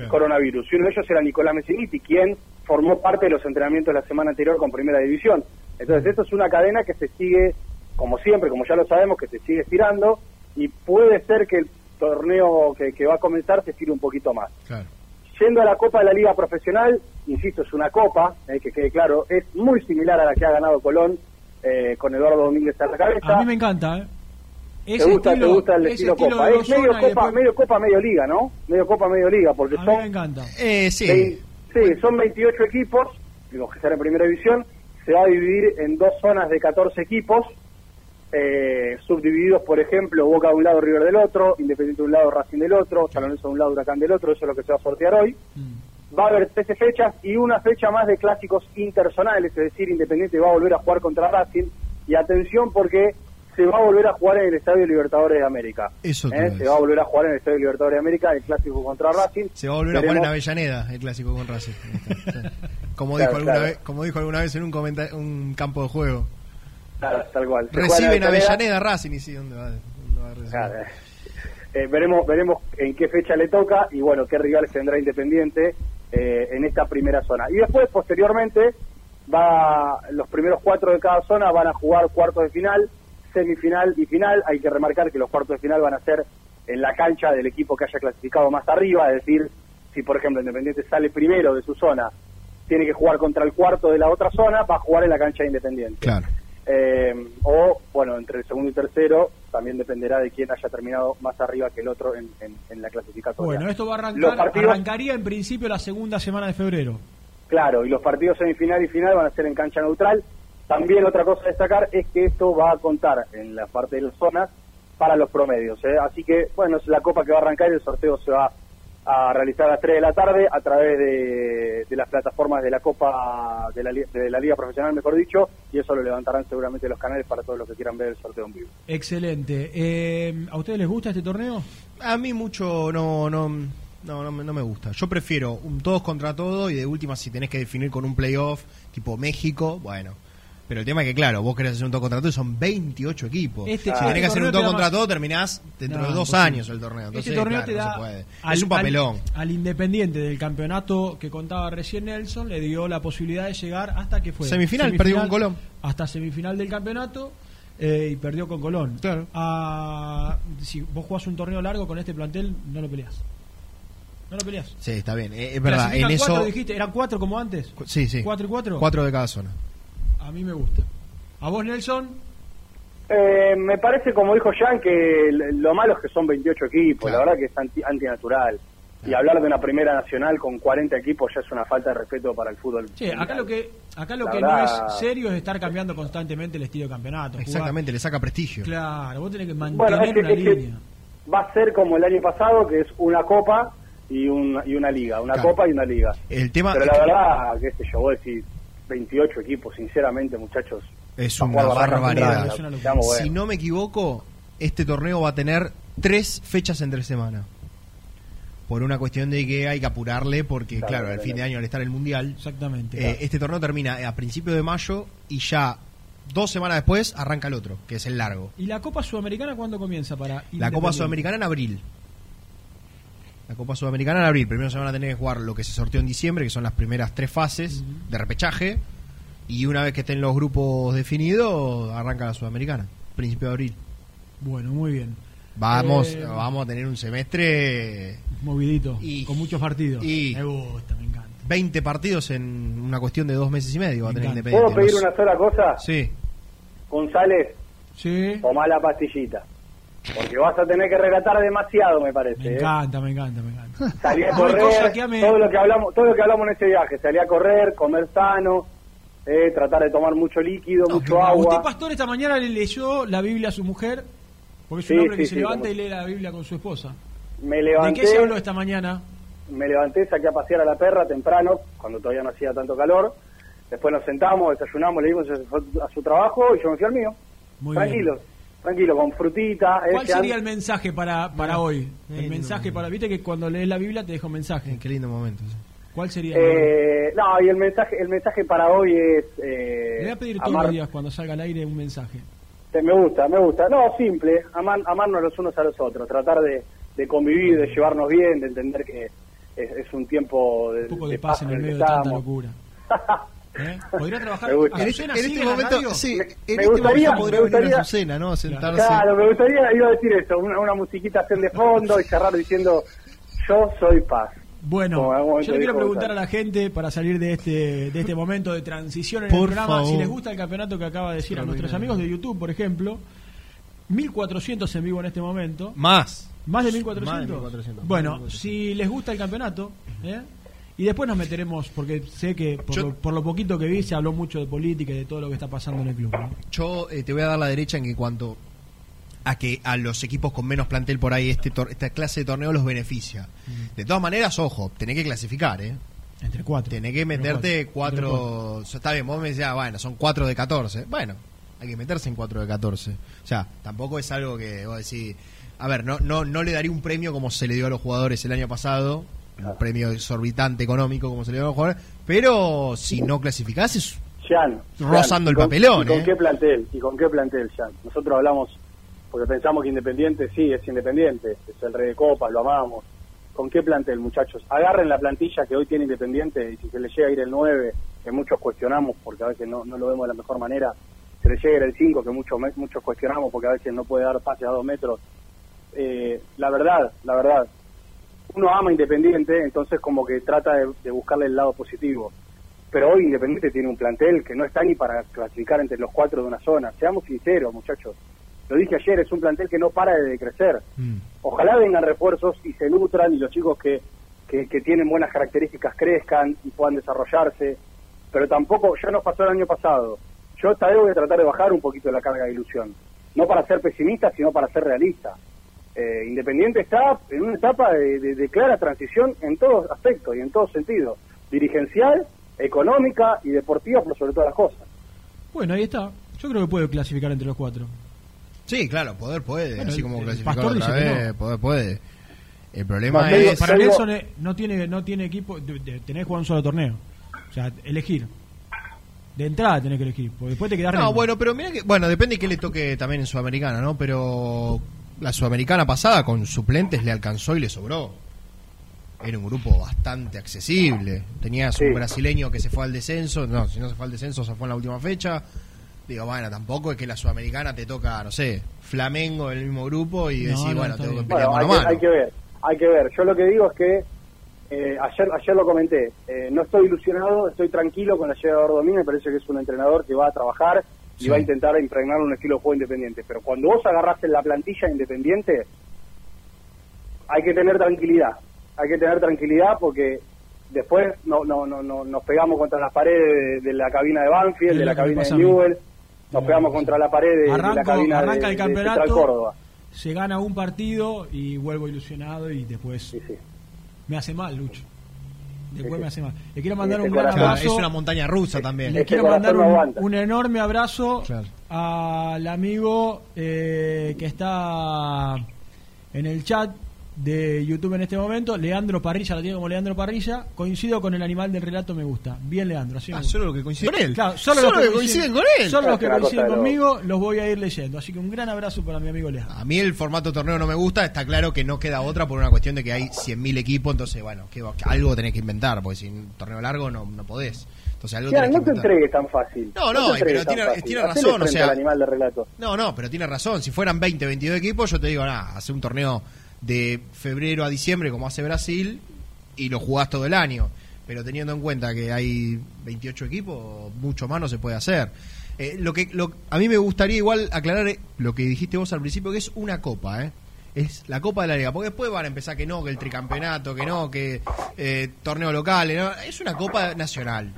coronavirus. Y uno de ellos era Nicolás Messiniti, quien formó parte de los entrenamientos la semana anterior con Primera División. Entonces, esto es una cadena que se sigue, como siempre, como ya lo sabemos, que se sigue estirando y puede ser que el torneo que, que va a comenzar se estire un poquito más. Yendo a la Copa de la Liga Profesional, insisto, es una copa, eh, que quede claro, es muy similar a la que ha ganado Colón eh, con Eduardo Domínguez a la cabeza. A mí me encanta, ¿eh? ¿Te gusta, estilo- te gusta el estilo estilo Copa? de Es medio copa, después- medio Copa, medio Liga, ¿no? Medio Copa, medio Liga, porque A mí son... me encanta. Eh, sí. Sí, son 28 equipos, digo, que están en primera división, se va a dividir en dos zonas de 14 equipos, eh, subdivididos, por ejemplo, Boca de un lado, River del otro, Independiente de un lado, Racing del otro, Lorenzo de un lado, Huracán del otro, eso es lo que se va a sortear hoy. Va a haber 13 fechas y una fecha más de clásicos interzonales, es decir, Independiente va a volver a jugar contra Racing, y atención porque se va a volver a jugar en el Estadio Libertadores de América. Eso ¿eh? Se va a volver a jugar en el Estadio Libertadores de América, el clásico contra Racing. Se va a volver a jugar en Avellaneda, el clásico con Racing. Como, Claro, dijo alguna claro. vez, como dijo alguna vez en un, un campo de juego. Claro, tal cual. Recibe en Avellaneda. Avellaneda Racing y sí, ¿dónde va? ¿Dónde va a. Eh, veremos veremos en qué fecha le toca y bueno qué rivales tendrá Independiente eh, en esta primera zona. Y después posteriormente va los primeros cuatro de cada zona van a jugar cuartos de final semifinal y final. Hay que remarcar que los cuartos de final van a ser en la cancha del equipo que haya clasificado más arriba. Es decir si por ejemplo Independiente sale primero de su zona tiene que jugar contra el cuarto de la otra zona va a jugar en la cancha de Independiente. Claro. Eh, o, bueno, entre el segundo y tercero, también dependerá de quién haya terminado más arriba que el otro en, en- en la clasificatoria. Bueno, esto va a arrancar, partidos- arrancaría en principio la segunda semana de febrero. Claro, y los partidos semifinal y final van a ser en cancha neutral. También otra cosa a destacar es que esto va a contar en la parte de las zonas para los promedios. ¿eh? Así que, bueno, es la copa que va a arrancar y el sorteo se va a realizar a las 3 de la tarde a través de, de las plataformas de la Copa, de la, de la Liga Profesional, mejor dicho, y eso lo levantarán seguramente los canales para todos los que quieran ver el sorteo en vivo. Excelente. Eh, ¿A ustedes les gusta este torneo? A mí mucho no, no, no, no, me- no me gusta. Yo prefiero un todos contra todos y de última si tenés que definir con un playoff tipo México, bueno. Pero el tema es que, claro, vos querés hacer un todo contra todo y son 28 equipos. Este- si este tenés que hacer un todo contra todo, terminás dentro No, de dos años el torneo. Entonces, este torneo claro, te no da se puede. al- es un papelón. Al, al Independiente del campeonato que contaba recién Nelson le dio la posibilidad de llegar hasta que fue Semifinal, perdió con Colón. Hasta semifinal del campeonato eh, y perdió con Colón. Claro. Ah, si vos jugás un torneo largo con este plantel, no lo peleás. No lo peleás. Sí, está bien. Eh, Es verdad, en Clasifican eso... cuatro, dijiste, ¿eran cuatro como antes? Sí, sí. ¿Cuatro y cuatro? Cuatro de cada zona. A mí me gusta. ¿A vos, Nelson? Eh, me parece, como dijo Jan, que lo malo es que son 28 equipos, Claro. la verdad que es anti- antinatural. Y hablar de una primera nacional con 40 equipos ya es una falta de respeto para el fútbol. Sí, acá lo que acá lo La que verdad- no es serio es estar cambiando constantemente el estilo de campeonato. jugar- Exactamente, le saca prestigio. Claro, vos tenés que mantener Bueno, es que- una es que- línea. Va a ser como el año pasado, que es una copa y, un- y una liga, una Claro. copa y una liga. El tema Pero la que- verdad, qué sé yo, vos decís 28 equipos, sinceramente, muchachos. Es una barbaridad. Es una Si no me equivoco, este torneo va a tener tres fechas entre semana. Por una cuestión de que hay que apurarle, porque Claro, claro, al fin de año al estar el Mundial, Exactamente. eh, este torneo termina a principios de mayo y ya dos semanas después arranca el otro, que es el largo. ¿Y la Copa Sudamericana cuándo comienza para La Copa? Sudamericana en abril. La Copa Sudamericana en abril. Primero se van a tener que jugar lo que se sorteó en diciembre, que son las primeras tres fases de repechaje. Y una vez que estén los grupos definidos, arranca la Sudamericana. Principio de abril. Bueno, muy bien. Vamos, Eh, vamos a tener un semestre. Movidito, Y- con muchos partidos. y- Me gusta, me encanta. 20 partidos en una cuestión de dos meses y medio. Va a tener encanta. Independiente. ¿Puedo pedir una sola cosa? Sí. González, Sí, tomá la pastillita. Porque vas a tener que relatar demasiado, me parece. me ¿eh? encanta, me encanta, me encanta. Salí a correr, todo lo que hablamos, todo lo que hablamos en ese viaje, salí a correr, comer sano, eh, tratar de tomar mucho líquido, mucho agua. Pastor esta mañana le leyó la Biblia a su mujer, porque es un Sí, hombre que se sí, levanta como- y lee la Biblia con su esposa. Me ¿De qué se habló esta mañana? me levanté, saqué a pasear a la perra temprano, cuando todavía no hacía tanto calor. Después nos sentamos, desayunamos, le dimos a su, trabajo y yo me fui al mío. Muy tranquilo, tranquilo, con frutita. eh, ¿Cuál que sería el mensaje para, para hoy? El mensaje para, viste que cuando lees la Biblia te deja un mensaje. Qué lindo momento. sí. ¿Cuál sería? el- Eh, no, y el mensaje, el mensaje para hoy es... eh, Le voy a pedir todos amar- los días cuando salga al aire un mensaje. Eh, Me gusta, me gusta. No, simple, amar- amarnos los unos a los otros, tratar de, de convivir, de llevarnos bien, de entender que, es, es un tiempo de, Un poco de de paz en el medio de tanta locura. ¿Eh? ¿Podría trabajar Me gusta. Azucena En este en momento, radio? sí, Me- en me este gustaría- momento podría me venir gustaría- Azucena, ¿no? A sentarse. Claro, me gustaría, iba a decir eso, una, una musiquita hacer de fondo y cerrar diciendo yo soy paz. Bueno, yo le quiero preguntar a la gente para salir de este de este momento de transición en Por el programa favor. si les gusta el campeonato que acaba de decir a nuestros amigos de YouTube, por ejemplo, 1400 en vivo en este momento. Más. ¿Más de 1400? Más de 1400. Bueno, Más de 1400. si les gusta el campeonato, ¿eh? Y después nos meteremos, porque sé que por, lo, por lo poquito que vi se habló mucho de política y de todo lo que está pasando en el club. ¿no? Yo eh, te voy a dar la derecha en que cuanto a que a los equipos con menos plantel por ahí este tor- esta clase de torneo los beneficia. De todas maneras, ojo, tenés que clasificar, ¿eh? Entre cuatro. Tenés que meterte cuatro. Cuatro... o sea, está bien, vos me decías, bueno, son cuatro de 14. Bueno, hay que meterse en cuatro de 14. O sea, tampoco es algo que vos decís... A ver, no, no, no le daría un premio como se le dio a los jugadores el año pasado, un premio exorbitante económico como se le dio a los jugadores, pero si no clasificás es Jan, rozando el ¿y con- papelón, ¿y con ¿eh? qué plantel? ¿Y con qué plantel, Jan? Nosotros hablamos, porque pensamos que Independiente sí, es Independiente, es el rey de copas, lo amamos. ¿Con qué plantel, muchachos? Agarren la plantilla que hoy tiene Independiente y si se le llega a ir el 9, que muchos cuestionamos porque a veces no, no lo vemos de la mejor manera, se le llega a ir el 5, que muchos muchos cuestionamos porque a veces no puede dar pase a dos metros. Eh, la verdad, la verdad, uno ama Independiente, entonces como que trata de, de buscarle el lado positivo. Pero hoy Independiente tiene un plantel que no está ni para clasificar entre los cuatro de una zona. Seamos sinceros, muchachos. Lo dije ayer, es un plantel que no para de crecer. Ojalá vengan refuerzos y se nutran y los chicos que, que, que tienen buenas características crezcan y puedan desarrollarse. Pero tampoco, ya nos pasó el año pasado. Yo esta vez voy a tratar de bajar un poquito la carga de ilusión. No para ser pesimista, sino para ser realista. Eh, Independiente está en una etapa de, de- de clara transición en todos aspectos y en todos sentidos. Dirigencial, económica y deportiva por sobre todas las cosas. Bueno, ahí está. Yo creo que puede clasificar entre los cuatro. Sí, claro, poder puede, Bueno, así el- como Pastor otra dice que vez, no. poder puede. El problema es... Para Nelson eh, no tiene no tiene equipo, de- de- tenés que jugar un solo torneo. O sea, elegir. De entrada tenés que elegir, porque después te quedás No, bueno, pero mira que... Bueno, depende de qué le toque también en Sudamericana, ¿no? Pero la Sudamericana pasada con suplentes le alcanzó y le sobró. Era un grupo bastante accesible. Tenías Sí. un brasileño que se fue al descenso. No, si no se fue al descenso, se fue en la última fecha. Digo, bueno, tampoco es que la Sudamericana te toca, no sé, Flamengo en el mismo grupo y No, decís, no, bueno, está tengo que pelear Bueno, hay, mano a que, mano. hay que ver, hay que ver. Yo lo que digo es que eh, ayer ayer lo comenté, eh, no estoy ilusionado, estoy tranquilo con la llegada de Ordomín, me parece que es un entrenador que va a trabajar y Sí. va a intentar impregnar un estilo de juego independiente. Pero cuando vos agarrás en la plantilla independiente, hay que tener tranquilidad, hay que tener tranquilidad porque después no, no, no, no- nos pegamos contra las paredes de, de la cabina de Banfield, de la cabina de. Newell, nos pegamos contra la pared de, de la cabina de, arranca el de Central campeonato. Córdoba. Se gana un partido y vuelvo ilusionado y después Sí, sí. me hace mal, Lucho. Sí. hace mal. Le quiero mandar Este un gran corazón- abrazo. es una montaña rusa también. Le Este quiero corazón mandar un, un enorme abrazo Claro. al amigo eh, que está en el chat de YouTube en este momento, Leandro Parrilla, lo tiene como Leandro Parrilla. Coincido con el animal del relato, me gusta. Bien, Leandro. Así Ah, solo lo que coincide con él. Claro, solo, Solo los que coinciden con él. Solo los que coinciden conmigo los voy a ir leyendo. Así que un gran abrazo para mi amigo Leandro. A mí el formato torneo no me gusta, está claro que no queda otra por una cuestión de que hay 100.000 equipos, entonces bueno, que, que algo tenés que inventar, porque sin torneo largo no, no podés. Entonces algo Ya, tenés que no te entregues tan fácil. No, no, entregues pero tiene- tiene razón, o sea- al animal de relato. No, no, pero tiene razón, si fueran 20, 22 equipos, yo te digo, nada, hace un torneo de febrero a diciembre como hace Brasil y lo jugás todo el año. Pero teniendo en cuenta que hay 28 equipos, mucho más no se puede hacer. Eh, lo que lo, A mí me gustaría igual aclarar eh, lo que dijiste vos al principio, que es una copa, ¿eh? Es la Copa de la Liga, porque después van a empezar que no, que el tricampeonato, que no, que eh, torneo local, ¿no? es una Copa nacional.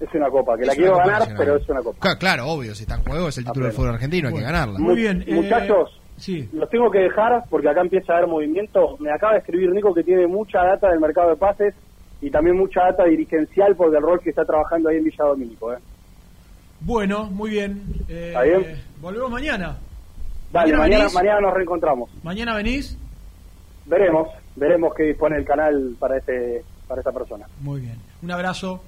Es una copa, que la quiero ganar, nacional. pero es una copa. Claro, claro, obvio, si está en juego es el título del fútbol argentino, hay que ganarla. Muy bien, eh, Muchachos, Sí. los tengo que dejar porque acá empieza a haber movimiento. Me acaba de escribir Nico que tiene mucha data del mercado de pases y también mucha data dirigencial por el rol que está trabajando ahí en Villa Domínico. ¿eh? Bueno, muy bien. Eh, ¿Está bien? Volvemos mañana. Dale, Mañana mañana nos reencontramos. Mañana venís. Veremos, veremos qué dispone el canal para este para esta persona. Muy bien. Un abrazo.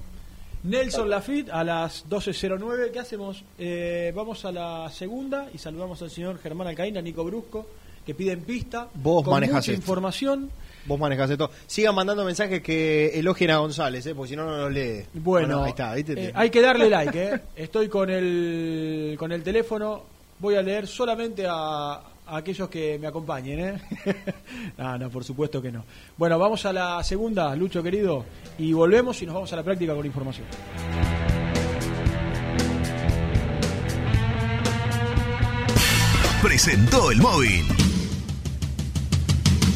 Nelson Lafitte a las 12.09. ¿Qué hacemos? Eh, vamos a la segunda y saludamos al señor Germán Alcaín, a Nico Brusco, que piden pista. Vos con manejás mucha esto. información. Vos manejás esto. Sigan mandando mensajes que elogien a González, ¿eh? porque si no, no los lee. Bueno, ahí está, ¿viste? eh, hay que darle like, ¿eh? Estoy con el, con el teléfono. Voy a leer solamente a, a aquellos que me acompañen, ¿eh? no, no, por supuesto que no. Bueno, vamos a la segunda, Lucho querido, y volvemos y nos vamos a la práctica con información. presentó el móvil.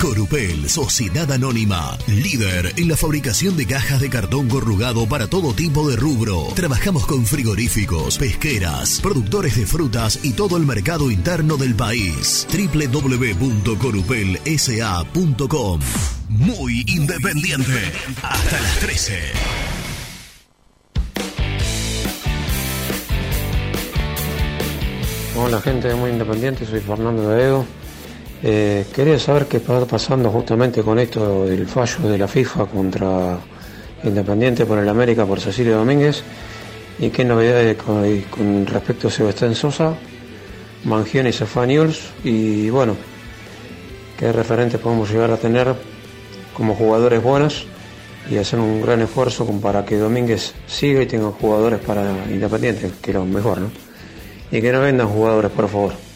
Corupel, Sociedad Anónima, líder en la fabricación de cajas de cartón corrugado para todo tipo de rubro. Trabajamos con frigoríficos, pesqueras, productores de frutas y todo el mercado interno del país. www.corupelsa.com Muy independiente. Hasta las 13. Hola gente muy independiente, soy Fernando de. Eh, quería saber qué está pasando justamente con esto del fallo de la FIFA contra Independiente por el América por Cecilio Domínguez y qué novedades con, respecto a Sebastián Sosa, Mangione y Safaniuls y bueno, qué referentes podemos llegar a tener como jugadores buenos y hacer un gran esfuerzo para que Domínguez siga y tenga jugadores para Independiente, que lo mejor, ¿no? Y que no vendan jugadores, por favor.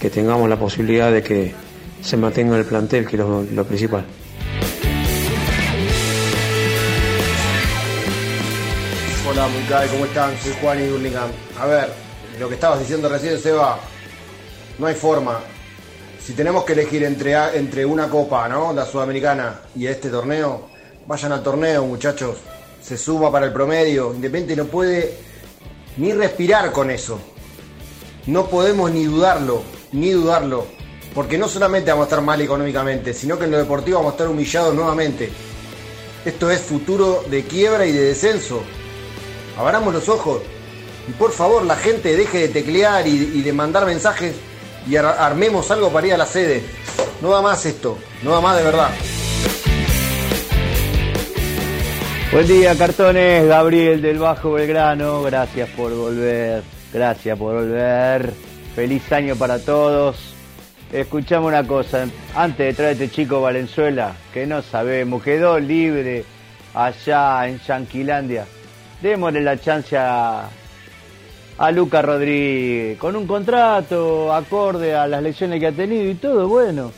Que tengamos la posibilidad de que se mantenga el plantel, que es lo, principal. Hola, Muncay, ¿cómo están? Soy Juan y. A ver, lo que estabas diciendo recién, Seba, no hay forma. Si tenemos que elegir entre, entre una copa, ¿no? La sudamericana y este torneo, vayan al torneo, muchachos. Se suma para el promedio. Independiente no puede ni respirar con eso. No podemos ni dudarlo, ni dudarlo. Porque no solamente vamos a estar mal económicamente, sino que en lo deportivo vamos a estar humillados nuevamente. Esto es futuro de quiebra y de descenso. Abramos los ojos. Y por favor, la gente deje de teclear y, de mandar mensajes y ar- armemos algo para ir a la sede. No da más esto. No da más de verdad. Buen día, cartones. Gabriel del Bajo Belgrano. Gracias por volver. Gracias por volver. Feliz año para todos. Escuchame una cosa. Antes de traer este chico Valenzuela, que no sabemos, quedó libre allá en Yanquilandia. Démosle la chance a, a Luca Rodríguez, con un contrato acorde a las lecciones que ha tenido y todo, bueno.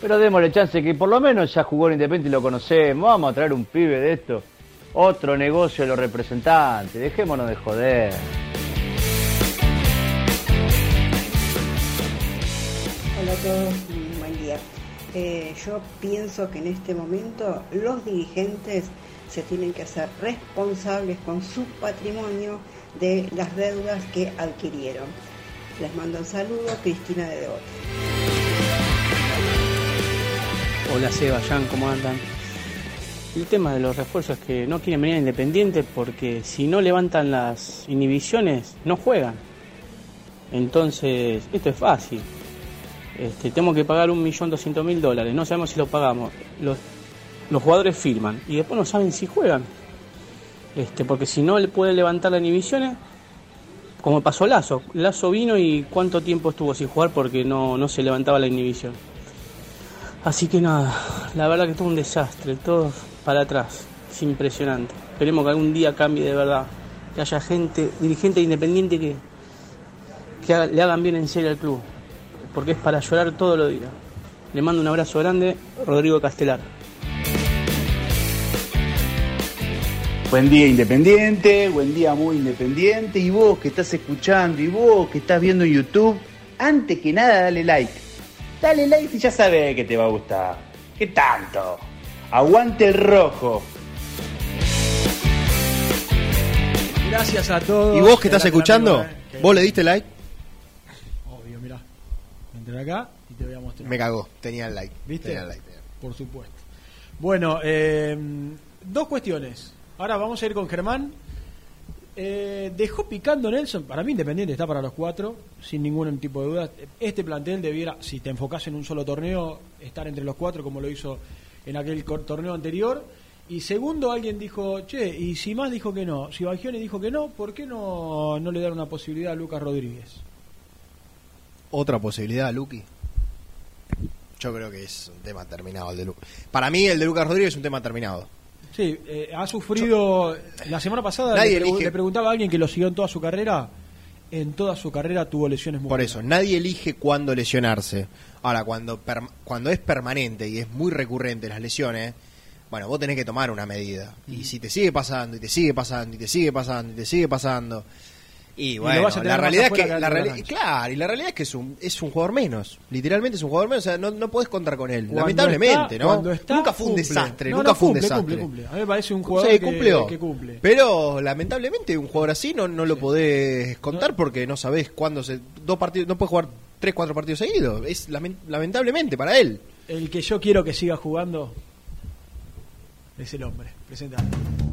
Pero démosle chance que por lo menos ya jugó en Independiente y lo conocemos. Vamos a traer un pibe de esto. Otro negocio de los representantes. Dejémonos de joder. Hola a todos, buen día. Eh, yo pienso que en este momento los dirigentes se tienen que hacer responsables con su patrimonio de las deudas que adquirieron. Les mando un saludo, Cristina de Devoto. Hola Seba, Jan, ¿cómo andan? El tema de los refuerzos es que no quieren venir Independiente porque si no levantan las inhibiciones, no juegan. Entonces, esto es fácil. Este, tenemos que pagar un millón doscientos mil dólares, no sabemos si lo pagamos. Los, los jugadores firman y después no saben si juegan. Este, porque si no le pueden levantar las inhibiciones, como pasó Lazo. Lazo vino y cuánto tiempo estuvo sin jugar porque no, no se levantaba la inhibición. Así que nada, la verdad que todo un desastre, todo para atrás, es impresionante. Esperemos que algún día cambie de verdad, que haya gente, dirigente independiente que, que le hagan bien en serio al club, porque es para llorar todos los días. Le mando un abrazo grande, Rodrigo Castelar. Buen día Independiente, buen día muy Independiente y vos que estás escuchando y vos que estás viendo en YouTube, antes que nada dale like. Dale like y ya sabés que te va a gustar. ¿Qué tanto? Aguante el rojo. Gracias a todos. ¿Y vos que estás escuchando? amigo, eh, ¿Vos le diste like? Entré acá y te voy a mostrar. Me cagó, tenía el like. ¿Viste? Tenía el like. Por supuesto. Bueno, eh, dos cuestiones. Ahora vamos a ir con Germán. Eh, dejó picando Nelson. Para mí, Independiente está para los cuatro, sin ningún tipo de duda. Este plantel debiera, si te enfocas en un solo torneo, estar entre los cuatro, como lo hizo en aquel torneo anterior. Y segundo, alguien dijo, che, y si más dijo que no, si Bagioni dijo que no, ¿por qué no, no le dan una posibilidad a Lucas Rodríguez? Otra posibilidad, Luqui. Yo creo que es un tema terminado el de Lu- Para mí el de Lucas Rodríguez es un tema terminado. Sí, eh, ha sufrido. La semana pasada Nadie le, pregu- elige- le preguntaba a alguien que lo siguió en toda su carrera. En toda su carrera tuvo lesiones muy Por eso, nadie elige cuándo lesionarse. Ahora, cuando, cuando es permanente y es muy recurrente las lesiones, bueno, vos tenés que tomar una medida. Y si te sigue pasando, y te sigue pasando, y te sigue pasando, y te sigue pasando. Y lo bueno, vas a tener la realidad es que. que La reali- la claro, y la realidad es que es un, es un jugador menos. Literalmente es un jugador menos. O sea, no, no podés contar con él. Cuando Lamentablemente, está- ¿no? está, nunca fue un cumple. desastre. No, nunca no, fue un desastre. cumple. A mí me parece un jugador Sí, que- que cumple. Pero lamentablemente un jugador así no, no lo podés contar porque no sabés cuándo se. Dos partidos, no puedes jugar tres, cuatro partidos seguidos. Es lamen- lamentablemente para él. El que yo quiero que siga jugando es el hombre. Presenta.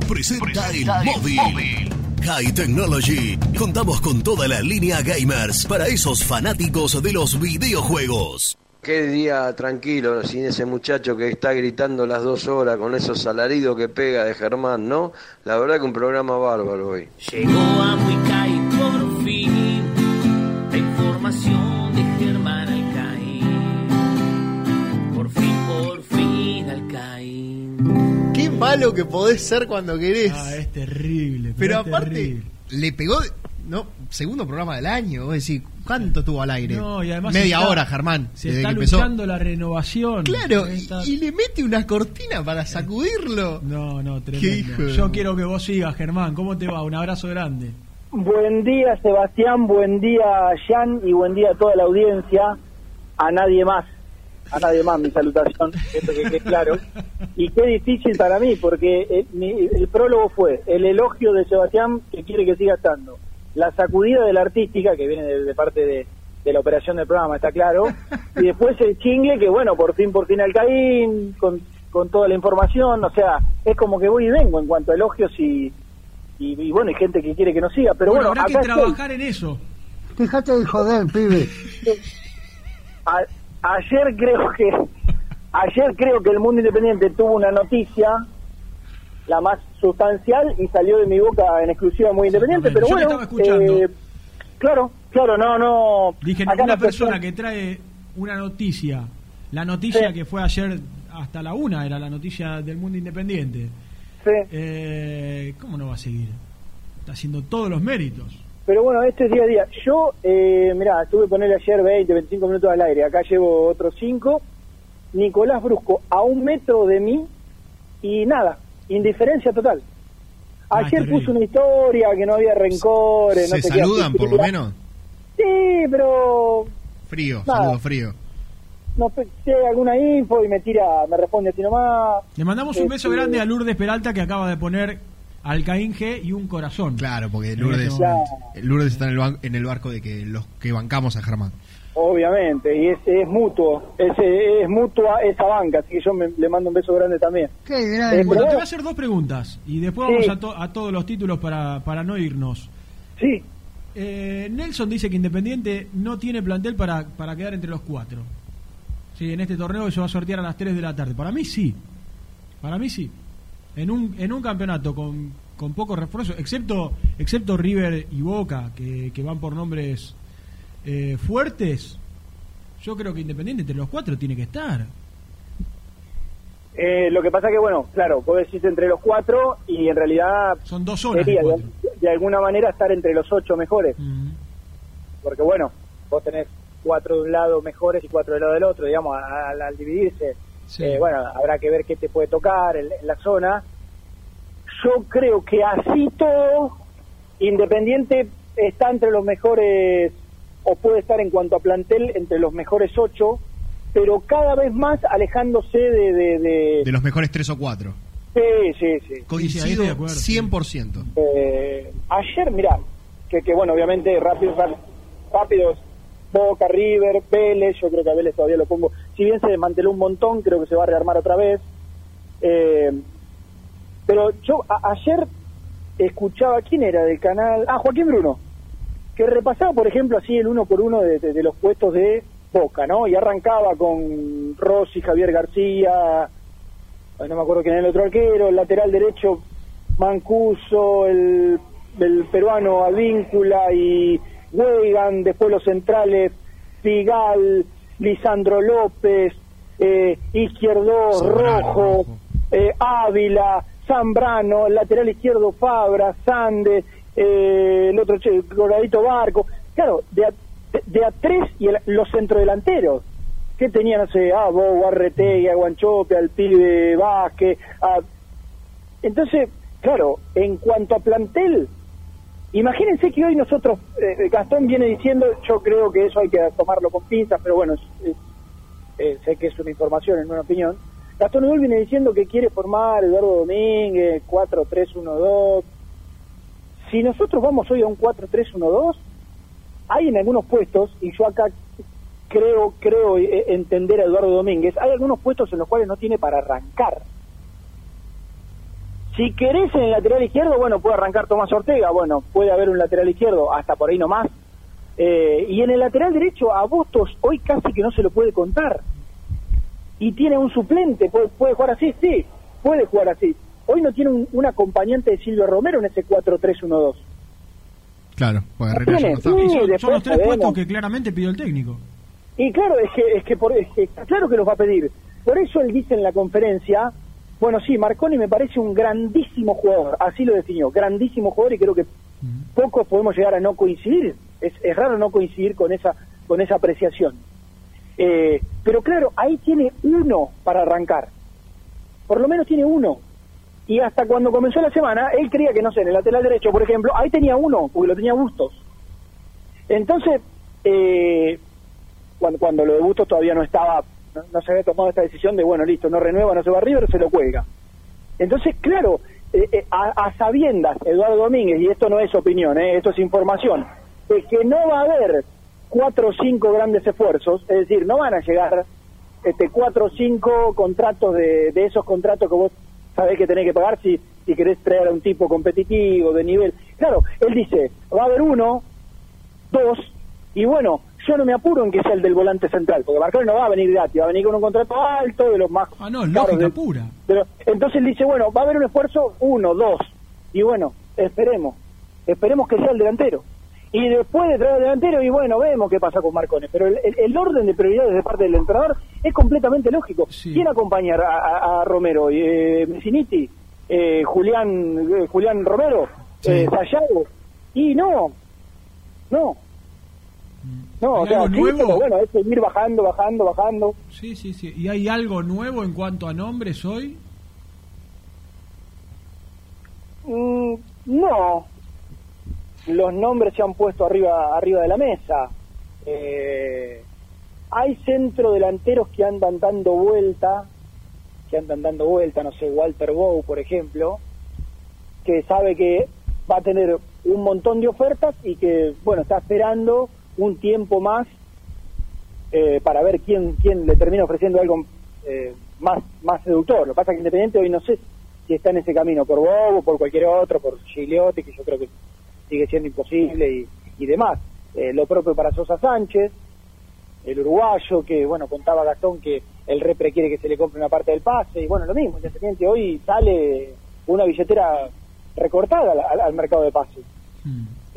Presenta el móvil. High Technology. Contamos con toda la línea gamers para esos fanáticos de los videojuegos. Qué día tranquilo sin ese muchacho que está gritando las dos horas con esos alaridos que pega de Germán, ¿no? La verdad que un programa bárbaro hoy. Llegó a Muicay por fin la información malo que podés ser cuando querés. Ah, es terrible. Pero es aparte, terrible. le pegó, no, segundo programa del año. Vos decís, ¿cuánto estuvo al aire? No, y además Media está- hora, Germán. Se desde está que empezó. luchando la renovación. Claro, y, Está- y le mete una cortina para sacudirlo. No, no, tremendo. hijo Yo quiero que vos sigas, Germán. ¿Cómo te va? Un abrazo grande. Buen día, Sebastián, buen día, Jan, y buen día a toda la audiencia. A nadie más, a nadie más mi salutación, esto que quede claro. Y qué difícil para mí, porque eh, mi- el prólogo fue el elogio de Sebastián que quiere que siga estando, la sacudida de la artística, que viene de, de parte de, de la operación del programa, está claro, y después el chingle, que bueno, por fin, por fin al Caín, con, con toda la información, o sea, es como que voy y vengo en cuanto a elogios y, y, y bueno, hay gente que quiere que no siga, pero bueno, habrá que estoy. trabajar en eso. Fíjate de joder, pibe. A- ayer creo que ayer creo que el mundo independiente tuvo una noticia la más sustancial y salió de mi boca en exclusiva muy independiente pero Yo bueno estaba escuchando. eh, claro claro no no Dije, acá una la persona que trae una noticia, la noticia que fue ayer hasta la una, era la noticia del mundo independiente. Eh, ¿Cómo no va a seguir? Está haciendo todos los méritos. Pero bueno este es día a día yo eh, mirá estuve ponerle ayer 20 25 minutos al aire acá llevo otros 5 Nicolás Brusco a un metro de mí y nada indiferencia total Ah, Ayer terrible. puso una historia que no había rencores, no ¿Se sé qué, saludan por lo menos? Sí, pero Frío, Nada. saludo frío. no sé si hay alguna info y me tira, me responde así nomás. Le mandamos un beso Este, grande a Lourdes Peralta que acaba de poner Alcaín G y un corazón. Claro, porque Lourdes, este. Lourdes está en el, en el barco de que los que bancamos a Germán. Obviamente, y es, es mutuo, es, es mutua esa banca, así que yo me- le mando un beso grande también. Qué Eh, Bueno, te voy a hacer dos preguntas y después Sí. vamos a, to- a todos los títulos para, para no irnos. Sí. Eh, Nelson dice que Independiente no tiene plantel para, para quedar entre los cuatro. Sí, en este torneo se va a sortear a las 3 de la tarde. Para mí sí. Para mí sí. En un, en un campeonato con, con poco refuerzo, excepto, excepto River y Boca, que, que van por nombres eh, fuertes, yo creo que Independiente entre los cuatro tiene que estar. eh, lo que pasa que, bueno, claro, vos decís entre los cuatro y en realidad Son dos zonas sería de de, cuatro. de alguna manera estar entre los ocho mejores. Porque bueno, vos tenés cuatro de un lado mejores y cuatro del lado del otro, digamos, al, al dividirse. Eh, bueno, habrá que ver qué te puede tocar en, en la zona. Yo creo que así todo, Independiente está entre los mejores, o puede estar en cuanto a plantel, entre los mejores ocho, pero cada vez más alejándose de... de, de- De los mejores tres o cuatro. Sí, sí, sí. Coincido 100%. Eh, ayer, mirá, que, que bueno, obviamente rápido, rá- rápidos, Boca, River, Vélez, yo creo que a Vélez todavía lo pongo, si bien se desmanteló un montón, creo que se va a rearmar otra vez. Eh, pero yo a- ayer escuchaba, ¿quién era del canal? Ah, Joaquín Bruno, que repasaba, por ejemplo, así el uno por uno de, los puestos de Boca, ¿no? Y arrancaba con Rossi, Javier García, no me acuerdo quién era el otro arquero, el lateral derecho Mancuso, el, el peruano Advíncula y Weigan, después los centrales Figal, Lisandro López, eh, Izquierdo Rojo, eh, Ávila, Zambrano, el lateral izquierdo Fabra, Sande, eh, el otro Coloradito Barco, claro, de a, de, de a tres y el- los centrodelanteros que tenían, no sé, a Bo, Arretegui, a Guanchope, al pibe Vázquez, a... entonces, claro, en cuanto a plantel, imagínense que hoy nosotros, eh, Gastón viene diciendo, yo creo que eso hay que tomarlo con pinzas, pero bueno, eh, sé que es una información, en una opinión, Gastón Edul viene diciendo que quiere formar Eduardo Domínguez, 4-3-1-2, si nosotros vamos hoy a un 4-3-1-2, hay en algunos puestos, y yo acá creo creo eh, entender a Eduardo Domínguez, hay algunos puestos en los cuales no tiene para arrancar. Si querés en el lateral izquierdo, bueno, puede arrancar Tomás Ortega, bueno, puede haber un lateral izquierdo, hasta por ahí nomás. Eh, y en el lateral derecho, a Bustos hoy casi que no se lo puede contar. Y tiene un suplente, puede, puede jugar así, sí, puede jugar así. Hoy no tiene un, un acompañante de Silvio Romero en ese 4-3-1-2. Claro, pues tiene, no sí, son, los tres sabemos. puestos que claramente pidió el técnico. Y claro, es que, es que, por, es que está claro que los va a pedir. Por eso él dice en la conferencia Bueno, sí, Marconi me parece un grandísimo jugador, así lo definió, grandísimo jugador y creo que pocos podemos llegar a no coincidir. Es, es raro no coincidir con esa, con esa apreciación. Eh, pero claro, ahí tiene uno para arrancar. Por lo menos tiene uno. Y hasta cuando comenzó la semana, él creía que, no sé, en el lateral derecho, por ejemplo, ahí tenía uno, porque lo tenía Bustos. Entonces, eh, cuando, cuando lo de Bustos todavía no estaba, no, no se había tomado esta decisión de, bueno, listo, no renueva, no se va a River, se lo cuelga. Entonces, claro, eh, eh, a, sabiendas, Eduardo Domínguez, y esto no es opinión, eh, esto es información, de que no va a haber cuatro o cinco grandes esfuerzos, es decir, no van a llegar este cuatro o cinco contratos de, de esos contratos que vos sabés que tenés que pagar si, si querés traer a un tipo competitivo, de nivel. Claro, él dice, va a haber uno, dos, y bueno, yo no me apuro en que sea el del volante central, porque Marconi no va a venir gratis, va a venir con un contrato alto de los más Ah, no, lógica de- pura. pero entonces él dice, bueno, va a haber un esfuerzo, uno, dos, y bueno, esperemos, esperemos que sea el delantero. Y después de traer el delantero, y bueno, vemos qué pasa con Marconi. Pero el, el- el orden de prioridades de parte del entrenador es completamente lógico. ¿Quién acompaña a, a- a Romero? Eh, Messiniti, eh, Julián, eh, Julián Romero, eh, Sayago. Y no, no. No, o ¿Hay sea, algo sí, nuevo? pero bueno, es seguir bajando, bajando, bajando. Sí, sí, sí. ¿Y hay algo nuevo en cuanto a nombres hoy? Mm, no. Los nombres se han puesto arriba arriba de la mesa. Eh, hay centro delanteros que andan dando vuelta, que andan dando vuelta, no sé, Walter Bow, por ejemplo, que sabe que va a tener un montón de ofertas y que, bueno, está esperando un tiempo más eh, para ver quién quién le termina ofreciendo algo eh, más más seductor. Lo que pasa es que Independiente hoy no sé si está en ese camino por Bobo, por cualquier otro, por Gigliotti, que yo creo que sigue siendo imposible y, y demás. Eh, lo propio para Sosa Sánchez, el uruguayo, que bueno, contaba Gastón que el repre quiere que se le compre una parte del pase, y bueno, lo mismo, Independiente hoy sale una billetera recortada al, mercado de pases.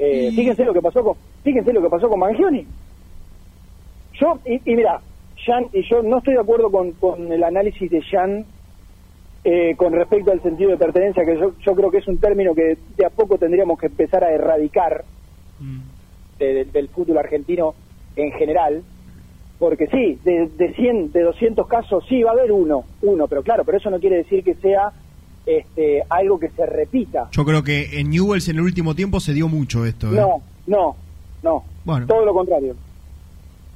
Eh, Fíjense lo que pasó con, fíjense lo que pasó con Mangioni. Yo, y, y mira, Jan, y yo no estoy de acuerdo con, con el análisis de Jan eh, con respecto al sentido de pertenencia, que yo, yo creo que es un término que de a poco tendríamos que empezar a erradicar de- de- del fútbol argentino en general, porque sí, de, de 100, de 200 casos sí va a haber uno, uno, pero claro, pero eso no quiere decir que sea este, algo que se repita. Yo creo que en Newells en el último tiempo se dio mucho esto. ¿eh? No, no, no. Bueno. Todo lo contrario.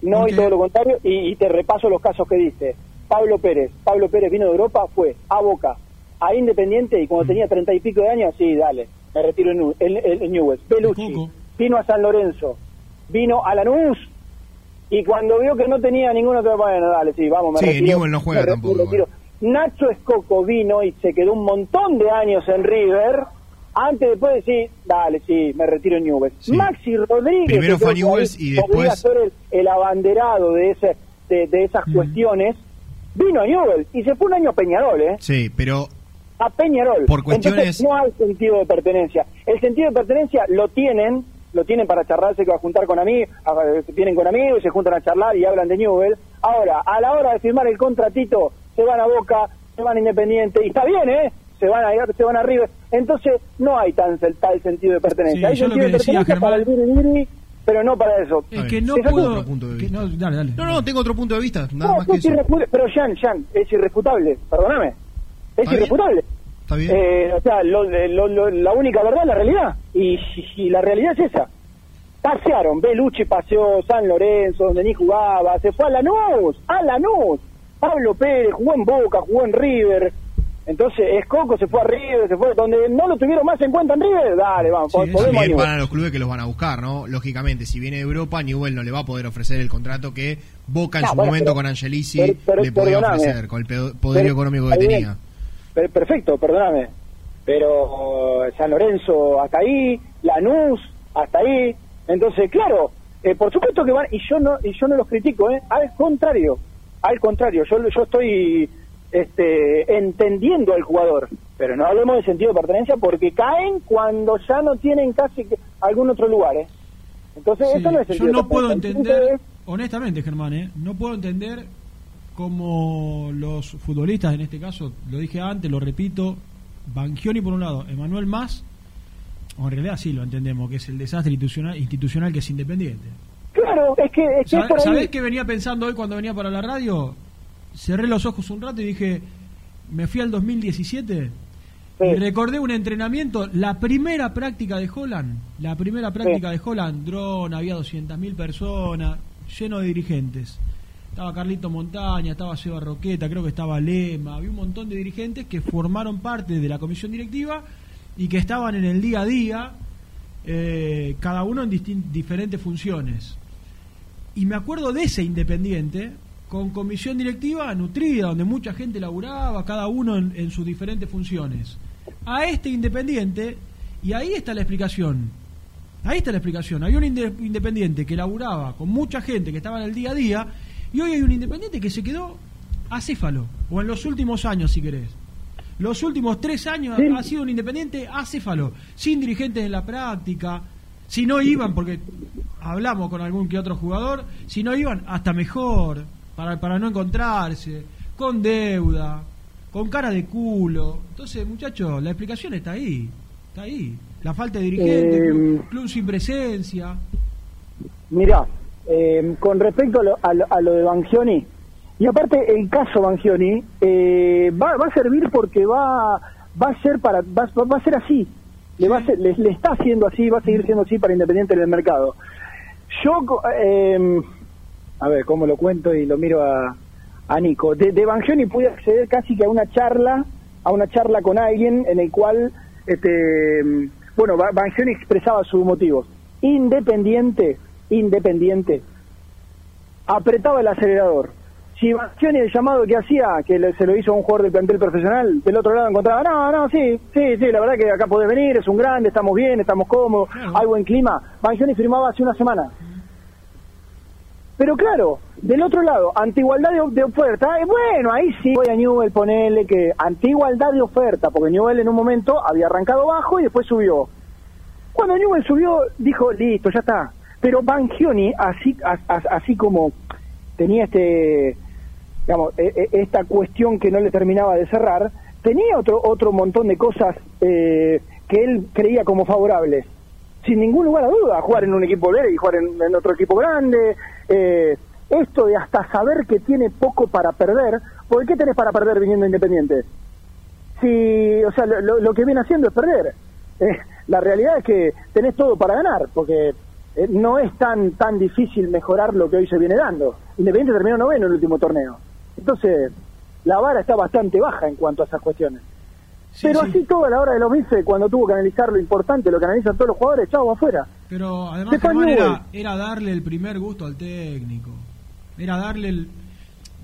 No y todo lo contrario. Y, y te repaso los casos que dice. Pablo Pérez. Pablo Pérez vino de Europa, fue a Boca, a Independiente y cuando Mm. tenía treinta y pico de años, sí, dale, me retiro en, en, en- en Newell's. Belucci vino a San Lorenzo, vino a Lanús y cuando vio que no tenía ningún otro, bueno, dale, sí, vamos, me Sí, retiro. Newell no juega me tampoco, me retiro. Nacho Escoco vino y se quedó un montón de años en River antes después de decir, dale, sí, me retiro en Newell's. Maxi Rodríguez. Primero fue Newell's y después- ser el, el abanderado de, ese, de, de esas cuestiones, vino a Newell's y se fue un año a Peñarol, ¿eh? Sí, pero a Peñarol. Por cuestiones- Entonces no hay sentido de pertenencia. El sentido de pertenencia lo tienen, lo tienen para charlarse que va a juntar con amigos, vienen con amigos, se juntan a charlar y hablan de Newell. Ahora, a la hora de firmar el contratito, se van a Boca, se van a Independiente, y está bien, ¿eh? Se van a se van a River. Entonces no hay tan tal sentido de pertenencia. Sí, hay sentido que de decía, pertenencia para el viri, pero no para eso. Es que no puedo... cosa- que no, dale, dale. No, no, tengo otro punto de vista, nada no, más que es eso. irrefutable. Pero Jan, Jan, es irrefutable, perdóname. Es irrefutable. Está bien. Eh, o sea, lo- lo- lo- la única verdad es la realidad. Y, y la realidad es esa. Pasearon, Belucci paseó San Lorenzo, donde ni jugaba, se fue a Lanús, a Lanús. Pablo Pérez jugó en Boca, jugó en River. Entonces, Escoco se fue a River, se fue donde no lo tuvieron más en cuenta en River. Dale, vamos, Sí, podemos van a los clubes que los van a buscar, ¿no? Lógicamente, si viene de Europa, Newell no le va a poder ofrecer el contrato que Boca en No, su bueno, momento pero- con Angelici pero- pero- le podía ofrecer, con el Pero- económico que bien. tenía. Per- Perfecto, perdóname. Pero eh, San Lorenzo hasta ahí, Lanús hasta ahí. Entonces, claro, eh, por supuesto que van, y yo no y yo no los critico, ¿eh? al contrario, al contrario, yo, yo estoy este, entendiendo al jugador, pero no hablemos de sentido de pertenencia porque caen cuando ya no tienen casi que algún otro lugar. ¿eh? Entonces, Sí, eso no es yo sentido de no puedo pertenencia. entender, honestamente, Germán, ¿eh? no puedo entender como los futbolistas, en este caso, lo dije antes, lo repito, Bangioni por un lado, Emanuel Más, o en realidad sí lo entendemos, que es el desastre institucional, institucional que es independiente. Claro, es que, es que ¿Sabes por ahí- ¿Sabés qué venía pensando hoy cuando venía para la radio? Cerré los ojos un rato y dije, me fui al 2017 y recordé un entrenamiento, la primera práctica de Holland, la primera práctica de Holland, dron, había 200.000 personas, lleno de dirigentes. Estaba Carlito Montaña, estaba Seba Roqueta, creo que estaba Lema, había un montón de dirigentes que formaron parte de la comisión directiva y que estaban en el día a día, eh, cada uno en diferentes funciones. Y me acuerdo de ese Independiente, con comisión directiva nutrida, donde mucha gente laburaba, cada uno en, en sus diferentes funciones. A este Independiente, y ahí está la explicación. Ahí está la explicación. Había un inde- Independiente que laburaba con mucha gente que estaba en el día a día, y hoy hay un Independiente que se quedó acéfalo, o en los últimos años, si querés. Los últimos tres años ha sido un Independiente acéfalo, sin dirigentes en la práctica. Si no iban, porque hablamos con algún que otro jugador, si no iban, hasta mejor, para, para no encontrarse, con deuda, con cara de culo. Entonces, muchachos, la explicación está ahí, está ahí. La falta de dirigente, Eh, club, club sin presencia. Mirá, eh, con respecto a lo, a lo- a lo de Bangioni, y aparte el caso Bangioni eh, va, va a servir porque va va a ser para va, va a ser así, le va a ser- le, le está haciendo así, va a seguir siendo así para Independiente en el mercado. Yo, eh, a ver, cómo lo cuento y lo miro a, a Nico. De, de pude acceder casi que a una charla, a una charla con alguien en el cual, este, bueno, Ba- Bangioni expresaba sus motivos. Independiente, independiente, apretaba el acelerador. Si Bangioni el llamado que hacía, que le- se lo hizo a un jugador del plantel profesional, del otro lado encontraba, no, no, sí, sí, sí, la verdad que acá podés venir, es un grande, estamos bien, estamos cómodos, hay buen clima. Bangioni firmaba hace una semana. Pero claro, del otro lado, ante igualdad de, de oferta, eh, bueno, ahí sí voy a Newell ponerle que ante igualdad de oferta, porque Newell en un momento había arrancado bajo y después subió. Cuando Newell subió, dijo, listo, ya está. Pero Bangioni, así, as- as- así como tenía este, digamos, e- e- esta cuestión que no le terminaba de cerrar, tenía otro, otro montón de cosas eh, que él creía como favorables sin ningún lugar a duda, jugar en un equipo verde y jugar en, otro equipo grande. eh, esto de hasta saber que tiene poco para perder, ¿por qué tenés para perder viniendo Independiente? Si, o sea, lo que viene haciendo es perder. Eh, la realidad es que tenés todo para ganar, porque eh, no es tan tan difícil mejorar lo que hoy se viene dando. Independiente terminó noveno en el último torneo. Entonces, la vara está bastante baja en cuanto a esas cuestiones. Pero así todo a la hora de los bifes, cuando tuvo que analizar lo importante, lo que analizan todos los jugadores, chau, afuera. Pero además era, era darle el primer gusto al técnico. Era darle el...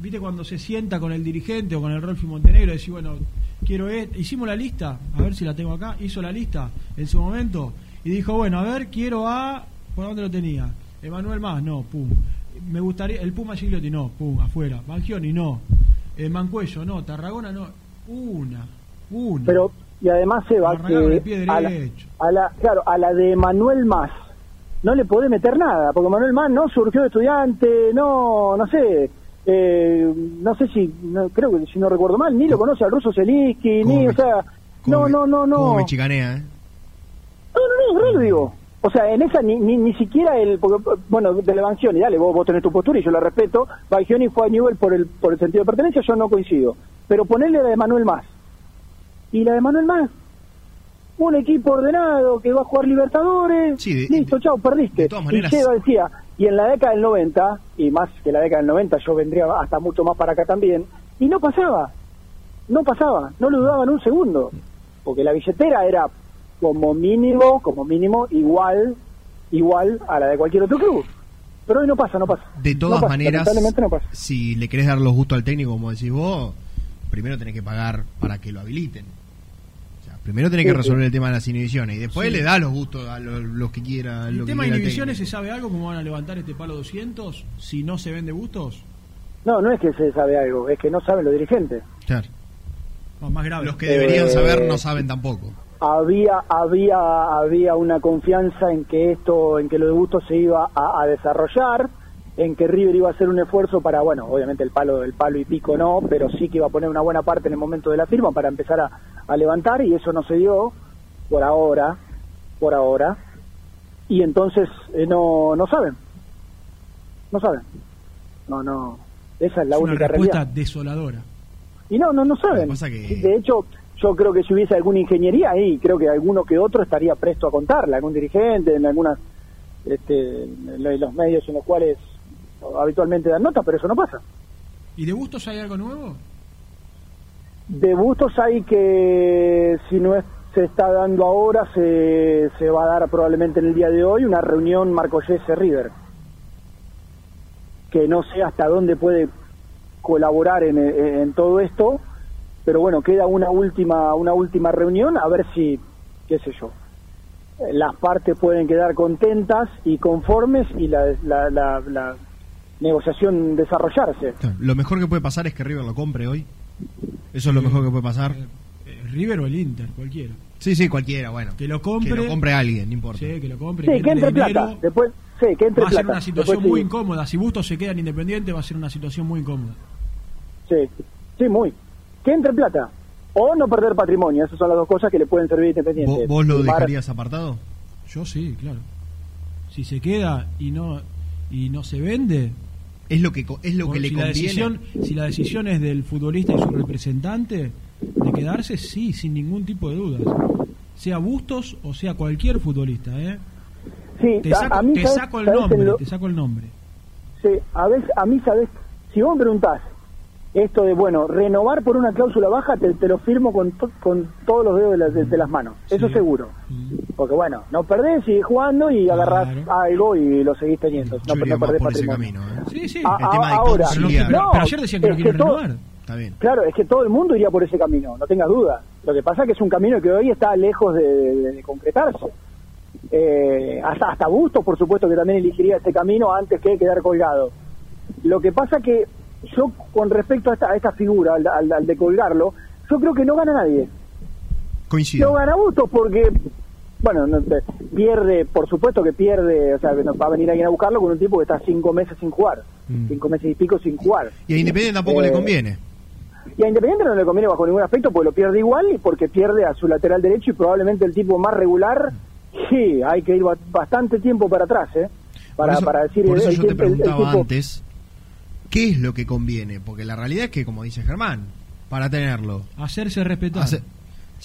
Viste cuando se sienta con el dirigente o con el Rolfi Montenegro y decir, bueno, quiero esto. Hicimos la lista, a ver si la tengo acá. Hizo la lista en su momento y dijo, bueno, a ver, quiero a... ¿Por dónde lo tenía? Emanuel Más, no, pum. Me gustaría... El Puma Gigliotti, no, pum, afuera. Mangioni, no. Eh, Mancuello, no. Tarragona, no. Una, una. Pero, y además se va que a la, a la- claro, a la de Manuel Más no le podés meter nada, porque Manuel Más no surgió de estudiante, no, no sé, eh, no sé si, no, creo que si no recuerdo mal, ni lo conoce al ruso Zelinsky, ni, o sea, no, no, no, no. Como me chicanea, ¿eh? No, no, no, es re, digo. O sea, en esa ni, ni, ni siquiera el. Porque, bueno, de la Bangioni, dale, vos, vos tenés tu postura y yo la respeto. Bangioni fue a Newell por el, por el sentido de pertenencia, yo no coincido. Pero ponerle la de Manuel Más. Y la de Manuel Más. Un equipo ordenado que va a jugar Libertadores. listo, chao, perdiste. maneras- Y Seba decía, y en la década del 90, y más que la década del 90, yo vendría hasta mucho más para acá también, y no pasaba. No pasaba, no lo dudaban un segundo. Porque la billetera era como mínimo, como mínimo, igual, igual a la de cualquier otro club. Pero hoy no pasa, no pasa. De No todas pasa, maneras, lamentablemente no pasa. si le querés dar los gustos al técnico, como decís vos, primero tenés que pagar para que lo habiliten. O sea, primero tenés que resolver sí. el tema de las inhibiciones y después Sí. le da los gustos a los, los que quiera. ¿El lo tema de inhibiciones se sabe algo? ¿Cómo van a levantar este palo 200 si no se vende gustos? No, no es que se sabe algo, es que no saben los dirigentes. Claro. No, más grave. Los que deberían Eh, saber no saben tampoco. Había había había una confianza en que esto en que lo de Bustos se iba a, a desarrollar en que River iba a hacer un esfuerzo para, bueno, obviamente el palo el palo y pico no, pero sí que iba a poner una buena parte en el momento de la firma para empezar a, a levantar y eso no se dio por ahora, por ahora, y entonces eh, no no saben, no saben, no no, esa es la Es una única respuesta realidad. desoladora. Y no, no, no saben. De hecho, yo creo que si hubiese alguna ingeniería ahí, creo que alguno que otro estaría presto a contarla, algún dirigente, en algunas, este, en los medios en los cuales habitualmente dan nota, pero eso no pasa. ¿Y de Bustos hay algo nuevo? De Bustos hay que, si no es- se está dando ahora, se, se va a dar probablemente en el día de hoy una reunión Marcollese River. Que no sé hasta dónde puede colaborar en, en todo esto, pero bueno, queda una última, una última reunión a ver si, qué sé yo, las partes pueden quedar contentas y conformes y la, la, la, la negociación desarrollarse. Lo mejor que puede pasar es que River lo compre hoy. Eso es lo mejor que puede pasar. Eh, River o el Inter, cualquiera. Sí, sí, cualquiera, bueno. Que lo compre. Que lo compre alguien, no importa. Sí, que lo compre. Sí, que entre entre plata, dinero. después, sí, que entre Va a ser plata. una situación Después muy sí. incómoda. Si Bustos se queda en Independiente, va a ser una situación muy incómoda. Sí, sí, muy. Que entre plata. O no perder patrimonio, esas son las dos cosas que le pueden servir a Independiente. ¿Vos, vos lo Firmar- dejarías apartado? Yo sí, claro. Si se queda y no y no se vende, es lo que co- es lo que le si la conviene. decisión si la decisión es del futbolista y su representante de quedarse, sí, sin ningún tipo de dudas. Sea Bustos o sea cualquier futbolista, ¿eh? Sí, Te saco, a mí, te ¿sabes- saco el nombre, lo- te saco el nombre. Sí, a veces, a mí, ¿sabes? Si vos me preguntás esto de, bueno, renovar por una cláusula baja, te, te lo firmo con, to- con todos los dedos de, las- de- de las manos. Eso seguro. Porque, bueno, no perdés, sigues jugando y agarrás algo y lo seguís teniendo. No, Yo no perdés por ese camino. ¿eh? Sí, sí. A- El tema de a- ahora, conciliar. no, Pero ayer decían que no es quieren renovar. Está bien. Claro, es que todo el mundo iría por ese camino, no tengas duda. Lo que pasa es que es un camino que hoy está lejos de, de- de concretarse. Eh, hasta, hasta Bustos, por supuesto, que también elegiría ese camino antes que quedar colgado. Lo que pasa que yo, con respecto a esta, a esta figura, al, al- al de colgarlo, yo creo que no gana nadie. Coincido. No gana Bustos porque, bueno, no sé, pierde, por supuesto que pierde, o sea, que no va a venir alguien a buscarlo con un tipo que está cinco meses sin jugar, cinco meses y pico sin jugar. Y a Independiente tampoco Eh, le conviene. Y a Independiente no le conviene bajo ningún aspecto porque lo pierde igual y porque pierde a su lateral derecho y probablemente el tipo más regular. Sí, hay que ir ba- bastante tiempo para atrás, ¿eh? Para, por eso, para decir por el- eso el yo te el- el preguntaba tipo- antes, ¿qué es lo que conviene? Porque la realidad es que, como dice Germán, para tenerlo... Hacerse respetar. hace-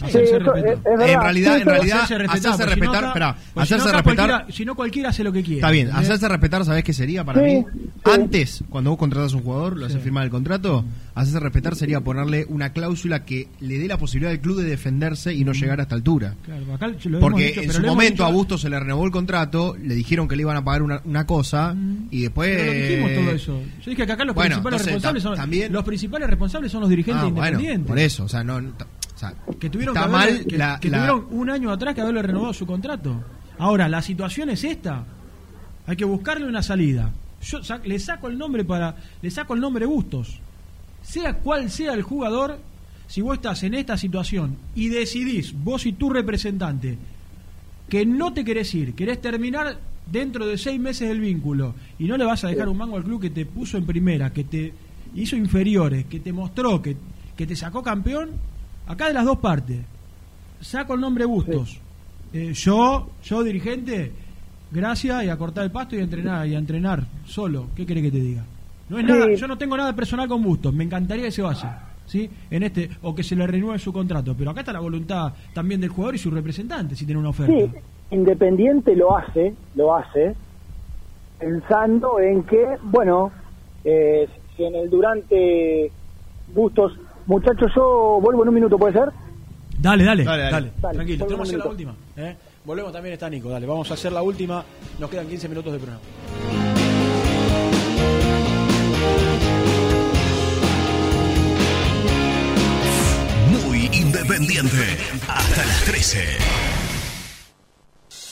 Hacerse Sí, eso respetar. es- es verdad. En realidad, Sí, en realidad, Hacerse respetar, hacerse si no espera, si respetar... cualquiera- Si no cualquiera hace lo que quiere. Está bien, ¿entendés? hacerse respetar, ¿sabés qué sería para Sí, mí? sí. Antes, cuando vos contratas a un jugador, lo haces firmar el contrato, hacerse respetar sería ponerle una cláusula que le dé la posibilidad al club de defenderse y no llegar a esta altura. Claro, acá lo hemos Porque dicho, en su momento dicho- a Busto se le renovó el contrato, le dijeron que le iban a pagar una, una cosa y después... Pero lo dijimos todo eso. Yo dije que acá los Bueno, principales entonces, responsables son también- los principales responsables son los dirigentes Ah, bueno, independientes. por eso, o sea, no... no- o sea, que tuvieron está que, haberle- mal que, la- que la- tuvieron un año atrás que haberle renovado su contrato. Ahora, la situación es esta. Hay que buscarle una salida. Yo sa- le saco el nombre para le saco el nombre Bustos. Sea cual sea el jugador, si vos estás en esta situación y decidís, vos y tu representante, que no te querés ir, querés terminar dentro de seis meses el vínculo y no le vas a dejar un mango al club que te puso en primera, que te hizo inferiores, que te mostró, que, que te sacó campeón, acá de las dos partes. Saco el nombre Bustos. Eh, yo, yo dirigente, gracias y a cortar el pasto y a entrenar y a entrenar solo. ¿Qué querés que te diga? No es Sí. nada, yo no tengo nada personal con Bustos, me encantaría que se vaya. ¿Sí? En este o que se le renueve su contrato, pero acá está la voluntad también del jugador y su representante si tiene una oferta. Sí, Independiente lo hace, lo hace, pensando en que, bueno, eh, si en el durante Bustos, muchachos, yo vuelvo en un minuto, ¿puede ser? Dale, dale, Dale, dale, dale. Dale, tranquilo, tenemos que hacer la última. ¿eh? Volvemos también está Nico, dale, vamos a hacer la última, nos quedan 15 minutos de programa. Muy independiente. Hasta las 13.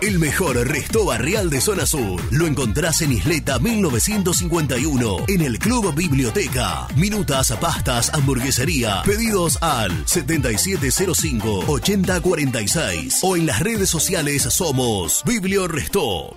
El mejor resto barrial de zona sur. Lo encontrás en Isleta 1951, en el Club Biblioteca. Minutas, pastas, hamburguesería. Pedidos al 7705-8046 o en las redes sociales somos Biblio Restó.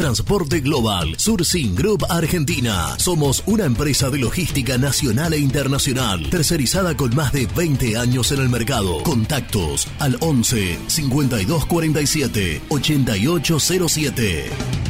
Transporte Global, Sourcing Group Argentina. Somos una empresa de logística nacional e internacional, tercerizada con más de 20 años en el mercado. Contactos al 11 5247 8807.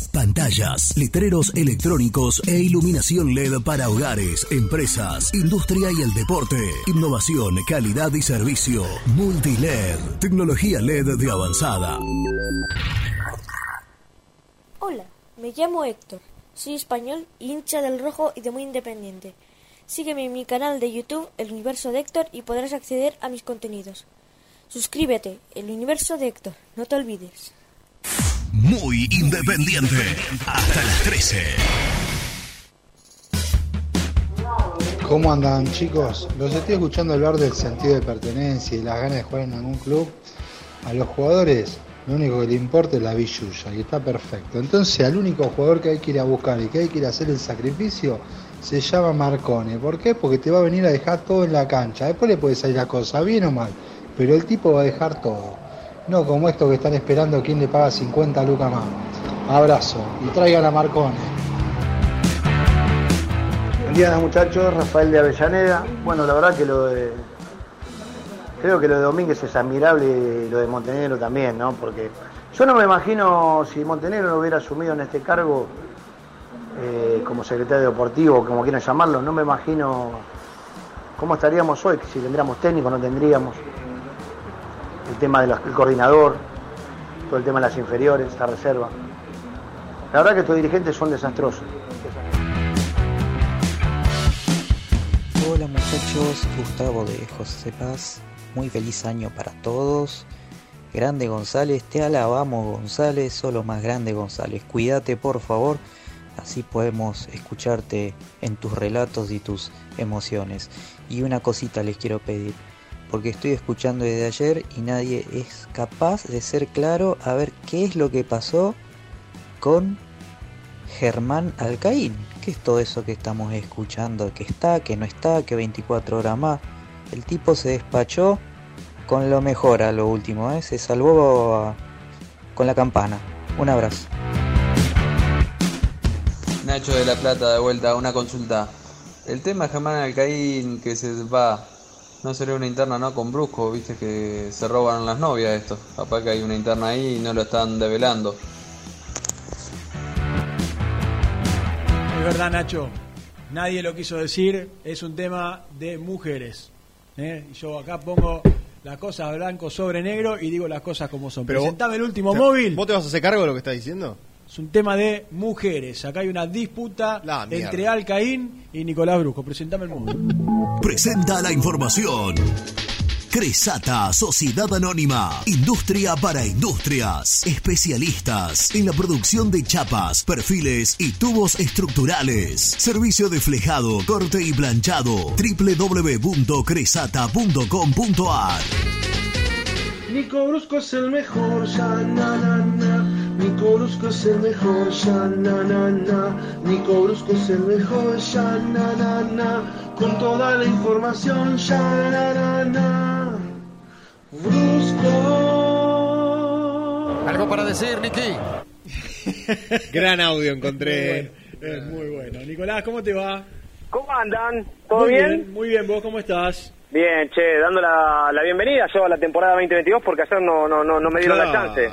Pantallas, letreros electrónicos e iluminación LED para hogares, empresas, industria y el deporte. Innovación, calidad y servicio. Multiled, tecnología LED de avanzada. Hola, me llamo Héctor. Soy español, hincha del rojo y de muy independiente. Sígueme en mi canal de YouTube, El Universo de Héctor, y podrás acceder a mis contenidos. Suscríbete, El Universo de Héctor, no te olvides. Muy independiente. Hasta las 13. ¿Cómo andan chicos? Los estoy escuchando hablar del sentido de pertenencia y las ganas de jugar en algún club. A los jugadores lo único que le importa es la billulla y está perfecto. Entonces al único jugador que hay que ir a buscar y que hay que ir a hacer el sacrificio se llama Marcone. ¿Por qué? Porque te va a venir a dejar todo en la cancha. Después le puede salir la cosa, bien o mal. Pero el tipo va a dejar todo. No como esto que están esperando quién le paga 50 lucas más. Abrazo y traigan a Marcone. Buen día muchachos, Rafael de Avellaneda. Bueno, la verdad que lo de. Creo que lo de Domínguez es admirable y lo de Montenegro también, ¿no? Porque yo no me imagino si Montenegro no hubiera asumido en este cargo eh, como secretario deportivo, como quieran llamarlo, no me imagino cómo estaríamos hoy, si tendríamos técnico, no tendríamos. El tema del coordinador, todo el tema de las inferiores, la reserva. La verdad que estos dirigentes son desastrosos. Hola muchachos, Gustavo de José Paz, muy feliz año para todos. Grande González, te alabamos González, solo más grande González. Cuídate por favor, así podemos escucharte en tus relatos y tus emociones. Y una cosita les quiero pedir, porque estoy escuchando desde ayer y nadie es capaz de ser claro a ver qué es lo que pasó con Germán Alcaín. ¿Qué es todo eso que estamos escuchando? Que está, que no está, que 24 horas más. El tipo se despachó con lo mejor a lo último, ¿eh? se salvó con la campana. Un abrazo. Nacho de la Plata, de vuelta, una consulta. El tema Germán Alcaín que se va, no sería una interna no con Brusco, viste que se roban las novias esto. Capaz que hay una interna ahí y no lo están develando. Es verdad, Nacho. Nadie lo quiso decir. Es un tema de mujeres. ¿eh? Y Yo acá pongo las cosas blanco sobre negro y digo las cosas como son. Pero vos- Presentame el último móvil. ¿Vos te vas a hacer cargo de lo que estás diciendo? Es un tema de mujeres. Acá hay una disputa entre Alcaín y Nicolás Brusco. Presentame el móvil. Presenta la información. Cresata, Sociedad Anónima, Industria para Industrias, especialistas en la producción de chapas, perfiles y tubos estructurales. Servicio de flejado, corte y planchado. www.cresata.com.ar Nico Brusco es el mejor, ya na na na. Nico Brusco es el mejor, ya na na na. Nico Brusco es el mejor, ya na na na. Con toda la información, ya na na na. Brusco. ¿Algo para decir, Niki? Gran audio encontré. Es muy bueno. Nicolás, ¿cómo te va? ¿Cómo andan? ¿Todo Muy bien? Muy bien, ¿vos cómo estás? Bien, che, dando la, la bienvenida yo a la temporada 2022 porque ayer no, no, no, no me dieron la chance.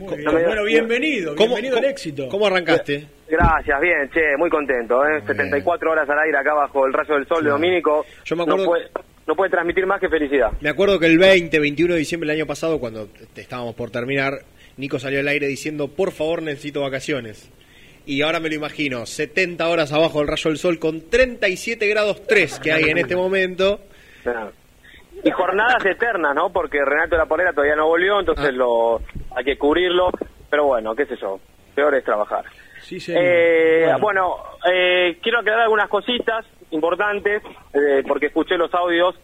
Muy bien. Bueno, bienvenido. ¿Cómo- bienvenido al éxito. ¿Cómo arrancaste? Gracias, bien, che, muy contento. ¿eh? 74 horas al aire acá bajo el rayo del sol de Domínico. Yo me no, acuerdo- puede, no puede transmitir más que felicidad. Me acuerdo que el 20, 21 de diciembre del año pasado, cuando te- estábamos por terminar, Nico salió al aire diciendo, por favor necesito vacaciones. Y ahora me lo imagino, 70 horas abajo del rayo del sol con 37 grados 3 que hay en este momento. Nada. Y jornadas eternas, ¿no? Porque Renato de la Polera todavía no volvió, Ah. entonces lo hay que cubrirlo. Pero bueno, qué sé yo, peor es trabajar. Sí, Eh, bueno, eh, quiero aclarar algunas cositas importantes, eh, porque escuché los audios.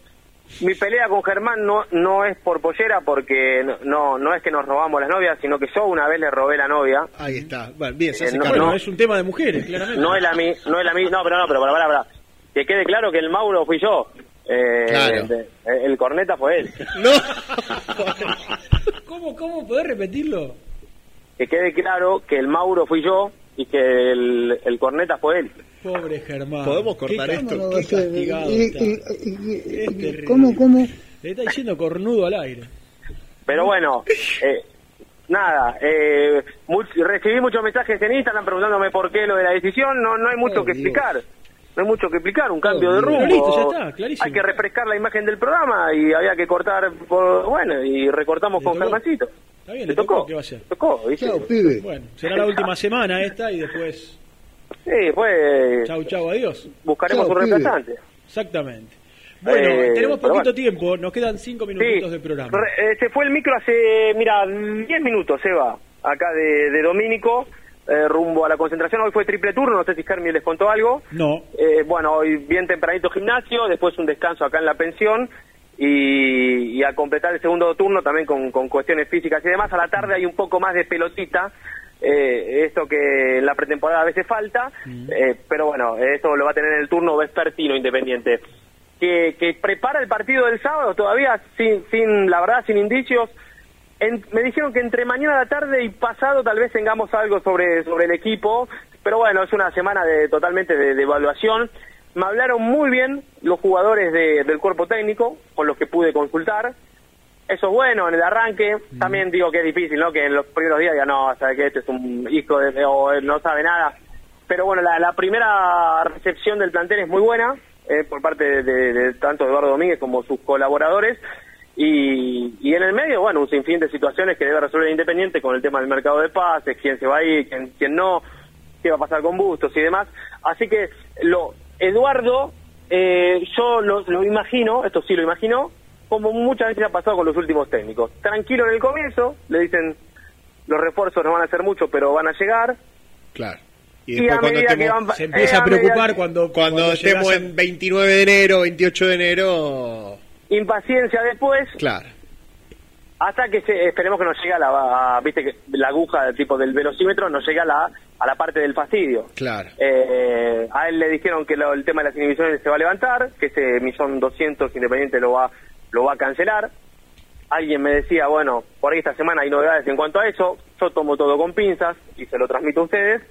Mi pelea con Germán no, no es por pollera, porque no, no, no es que nos robamos las novias, sino que yo una vez le robé la novia. Ahí está. Bueno, bien, se Eh, hace no, no. Es un tema de mujeres, claramente. No es la mi, no es la mi, no, pero no, pero para, para, para. Que quede claro que el Mauro fui yo. Eh, Claro. de- el corneta fue él. ¿Cómo, cómo podés repetirlo? Que quede claro que el Mauro fui yo y que el, el corneta fue él. Pobre Germán. ¿Podemos cortar Qué esto? Qué castigado Y- está. ¿Cómo, cómo? Le está diciendo cornudo al aire. Pero bueno, eh, nada, eh, much- recibí muchos mensajes en Instagram preguntándome por qué lo de la decisión. No, no hay mucho que explicar. No hay mucho que explicar, un cambio de rumbo. Listo, ya está, clarísimo. Hay que refrescar la imagen del programa y había que cortar, por, bueno, y recortamos con. Germancito. Está bien, ¿Le tocó. tocó? ¿Qué va a hacer? Tocó, ¿viste? Bueno, será la última semana esta y después. Sí, fue. Chau, chau, adiós. Buscaremos un reemplazante. Exactamente. Bueno, Eh, tenemos poquito bueno. tiempo, nos quedan cinco minutitos de programa. Re- eh, se fue el micro hace, mira, 10 minutos, Eva. acá de, de Domínico, eh, rumbo a la concentración. Hoy fue triple turno, no sé si Germi les contó algo. No. Eh, bueno, hoy bien tempranito gimnasio, después un descanso acá en la pensión y, y a completar el segundo turno también con, con cuestiones físicas y demás. A la tarde hay un poco más de pelotita, eh, esto que en la pretemporada a veces falta, eh, pero bueno, eso lo va a tener en el turno vespertino Independiente. Que, que prepara el partido del sábado todavía sin, sin la verdad, sin indicios. En- me dijeron que entre mañana a la tarde y pasado tal vez tengamos algo sobre, sobre el equipo, pero bueno, es una semana de, totalmente de, de evaluación. Me hablaron muy bien los jugadores de- del cuerpo técnico, con los que pude consultar. Eso es bueno en el arranque. También digo que es difícil, ¿no? Que en los primeros días ya no, sabe que este es un hijo de, o él no sabe nada. Pero bueno, la, la primera recepción del plantel es muy buena eh, por parte de, de- de tanto Eduardo Domínguez como sus colaboradores. Y, y en el medio, bueno, un sinfín de situaciones que debe resolver Independiente con el tema del mercado de pases, quién se va a ir, quién, quién no, qué va a pasar con Bustos y demás. Así que lo Eduardo, eh, yo lo, lo imagino, esto sí lo imagino, como muchas veces ha pasado con los últimos técnicos. Tranquilo en el comienzo, le dicen los refuerzos no van a hacer mucho, pero van a llegar. Claro. Y Y después a cuando medida estemos, que van- Se empieza eh, a preocupar que- cuando, cuando estemos en 29 de enero, 28 de enero, Impaciencia después, claro. hasta que se- esperemos que nos llegue a la, a- viste que la aguja del tipo del velocímetro nos llega a la, a la parte del fastidio. Claro. Eh, a él le dijeron que lo- el tema de las inhibiciones se va a levantar, que ese millón doscientos Independiente lo va, lo va a cancelar. Alguien me decía, bueno, por ahí esta semana hay novedades en cuanto a eso. Yo tomo todo con pinzas y se lo transmito a ustedes.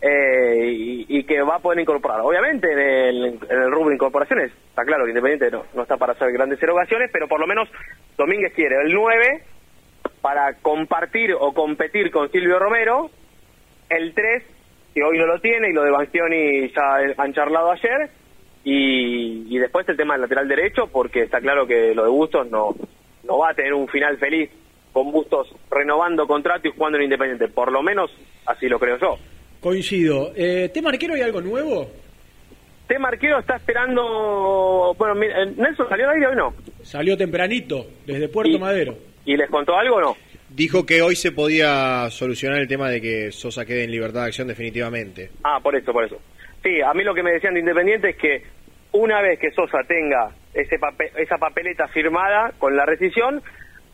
Eh, y, que va a poder incorporar. Obviamente en el, en el rubro de incorporaciones, está claro que Independiente no, no está para hacer grandes erogaciones, pero por lo menos Domínguez quiere el 9 para compartir o competir con Silvio Romero, el 3 que hoy no lo tiene y lo de Banchioni ya han charlado ayer, y, y después el tema del lateral derecho, porque está claro que lo de Bustos no, no va a tener un final feliz con Bustos renovando contrato y jugando en Independiente, por lo menos así lo creo yo. Coincido. Eh, ¿Tema arquero hay algo nuevo? Tema arquero está esperando, bueno, mira, eh, Nelson salió al aire hoy no, Salió tempranito, desde Puerto Y- Madero. y les contó algo o no. Dijo que hoy se podía solucionar el tema de que Sosa quede en libertad de acción definitivamente. Ah, por eso, por eso. Sí, a mí lo que me decían de Independiente es que una vez que Sosa tenga ese pape- esa papeleta firmada con la rescisión,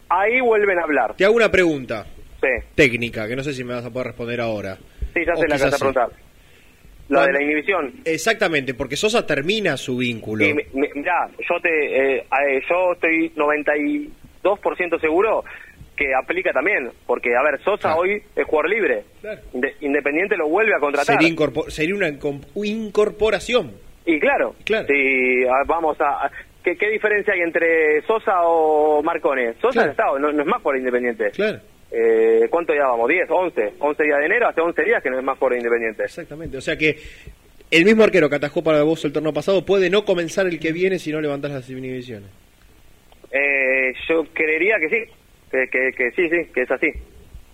ahí vuelven a hablar. Te hago una pregunta Sí, técnica, que no sé si me vas a poder responder ahora. Sí, ya sé la que vas a preguntar. La de la inhibición. Exactamente, porque Sosa termina su vínculo. Y, mi- mi- mirá, yo, te, eh, eh, yo estoy 92% seguro que aplica también, porque, a ver, Sosa hoy es jugador libre. Inde- Independiente lo vuelve a contratar. Sería, incorpor- sería una incorporación. Y claro, Claro. si ah, vamos a... ¿qué, qué diferencia hay entre Sosa o Marcone? Sosa Claro. ha estado, no, no es más por Independiente. Claro. Eh, ¿Cuánto ya vamos? ¿10? ¿11? 11 días de enero, hace 11 días que no es más por Independiente. Exactamente, o sea que el mismo arquero que atajó para vos el torneo pasado puede no comenzar el que viene si no levantás las inhibiciones. Eh, yo creería que sí, que, que, que sí, sí, que es así.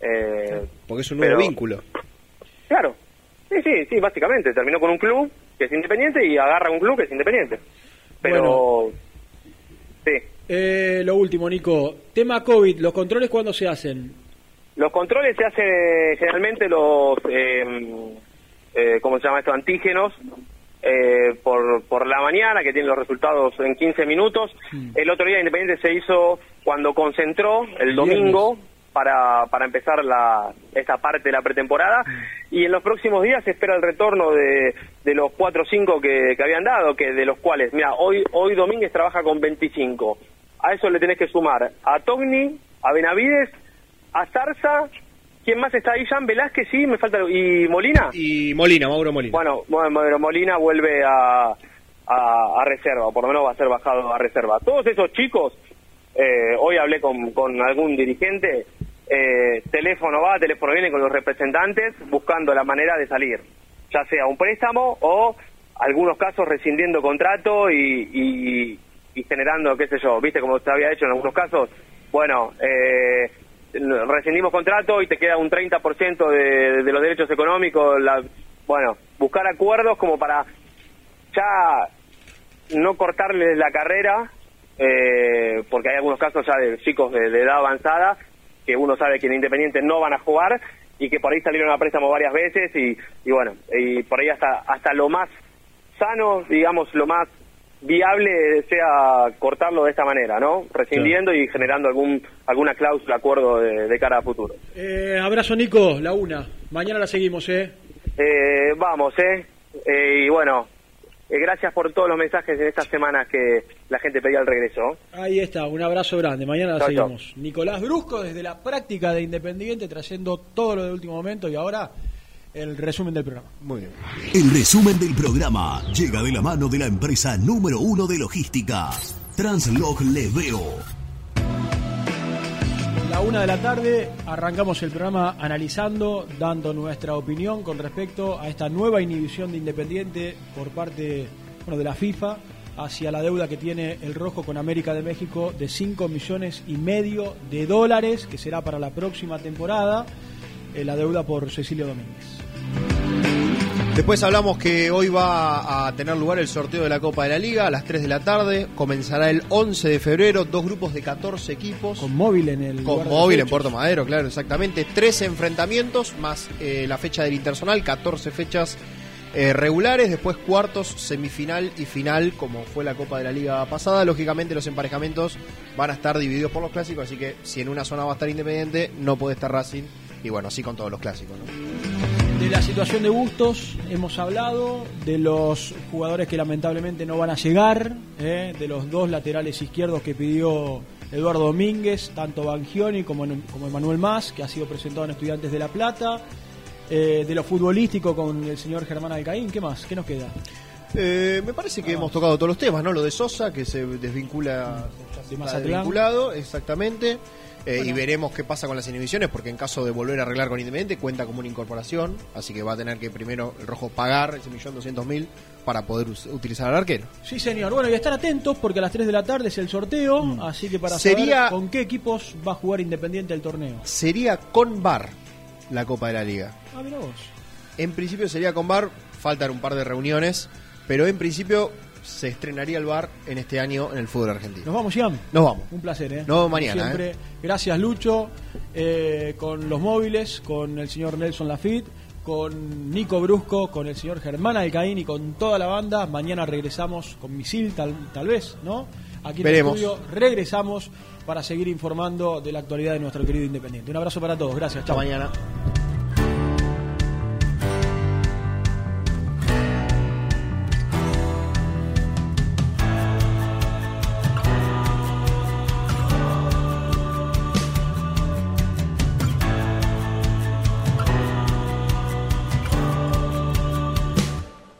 Eh, Porque es un nuevo Pero- vínculo. Claro, sí, sí, sí, básicamente. Terminó con un club que es independiente y agarra un club que es independiente. Pero, sí, Eh, lo último, Nico. Tema COVID, ¿los controles cuándo se hacen? Los controles se hacen generalmente los, eh, eh, ¿cómo se llama esto? Antígenos. eh, por, por la mañana, que tienen los resultados en 15 minutos. El otro día Independiente se hizo cuando concentró el domingo para, para empezar la, esta parte de la pretemporada. Y en los próximos días se espera el retorno de, de los 4 o 5 que, que habían dado, que de los cuales, mira, hoy, hoy Domínguez trabaja con 25. A eso le tenés que sumar a Togni, a Benavides, a Zarza. ¿Quién más está ahí? Jan Velázquez, sí, me falta. ¿Y Molina? Y Molina, Mauro Molina. Bueno, Mauro Molina vuelve a, a, a reserva, o por lo menos va a ser bajado a reserva. Todos esos chicos, eh, hoy hablé con, con algún dirigente, eh, teléfono va, teléfono viene con los representantes buscando la manera de salir, ya sea un préstamo o algunos casos rescindiendo contrato y, y, y generando, qué sé yo, viste como se había hecho en algunos casos, bueno, eh, rescindimos contrato y te queda un 30% de, de los derechos económicos, la, bueno, buscar acuerdos como para ya no cortarles la carrera, eh, porque hay algunos casos ya de chicos de, edad avanzada, que uno sabe que en Independiente no van a jugar y que por ahí salieron a préstamo varias veces y, y bueno, y por ahí hasta, hasta lo más sano, digamos, lo más viable sea cortarlo de esta manera, ¿no? Rescindiendo y generando algún alguna cláusula, acuerdo de, de cara a futuro. Eh, abrazo, Nico, la una. Mañana la seguimos, ¿eh? Eh, vamos, ¿eh? Eh, Y bueno, eh, gracias por todos los mensajes en estas semanas que la gente pedía el regreso. Ahí está, un abrazo grande. Mañana la Chau, chau. seguimos. Nicolás Brusco desde la práctica de Independiente trayendo todo lo de último momento y ahora el resumen del programa. Muy bien. El resumen del programa llega de la mano de la empresa número uno de logística, Translog Leveo. La una de la tarde arrancamos el programa analizando, dando nuestra opinión con respecto a esta nueva inhibición de Independiente por parte bueno, de la FIFA hacia la deuda que tiene el Rojo con América de México de 5 millones y medio de dólares, que será para la próxima temporada, eh, la deuda por Cecilio Domínguez. Después hablamos que hoy va a tener lugar el sorteo de la Copa de la Liga a las 3 de la tarde. Comenzará el 11 de febrero, dos grupos de 14 equipos. Con móvil en el Con móvil en Puerto Madero, claro, exactamente. 13 enfrentamientos más eh, la fecha del Interzonal, 14 fechas eh, regulares. Después cuartos, semifinal y final, como fue la Copa de la Liga pasada. Lógicamente los emparejamientos van a estar divididos por los clásicos, así que si en una zona va a estar Independiente, no puede estar Racing. Y bueno, así con todos los clásicos. ¿no? De la situación de Bustos hemos hablado, de los jugadores que lamentablemente no van a llegar, eh, de los dos laterales izquierdos que pidió Eduardo Domínguez, tanto Bangioni como, como Emanuel Más, que ha sido presentado en Estudiantes de La Plata, eh, de lo futbolístico con el señor Germán Alcaín, ¿qué más? ¿Qué nos queda? Eh, me parece que hemos tocado todos los temas, ¿no? Lo de Sosa, que se desvincula, De está desvinculado, exactamente. Eh, Bueno. Y veremos qué pasa con las inhibiciones, porque en caso de volver a arreglar con Independiente, cuenta como una incorporación, así que va a tener que primero el rojo pagar ese millón doscientos mil para poder utilizar al arquero. Sí, señor. Bueno, y estar atentos porque a las 3 de la tarde es el sorteo, así que para Mm. Sería- saber con qué equipos va a jugar Independiente el torneo. Sería con VAR la Copa de la Liga. Ah, mira vos. En principio sería con VAR, faltan un par de reuniones, pero en principio se estrenaría el VAR en este año en el fútbol argentino. Nos vamos, Ian. Nos vamos. Un placer, ¿eh? Nos vemos mañana, Siempre. ¿eh? Gracias, Lucho, eh, con los móviles, con el señor Nelson Lafitte, con Nico Brusco, con el señor Germán Alcaín y con toda la banda. Mañana regresamos con Misil, tal, tal vez, ¿no? Aquí en Veremos. el estudio regresamos para seguir informando de la actualidad de nuestro querido Independiente. Un abrazo para todos. Gracias. Hasta chao. mañana.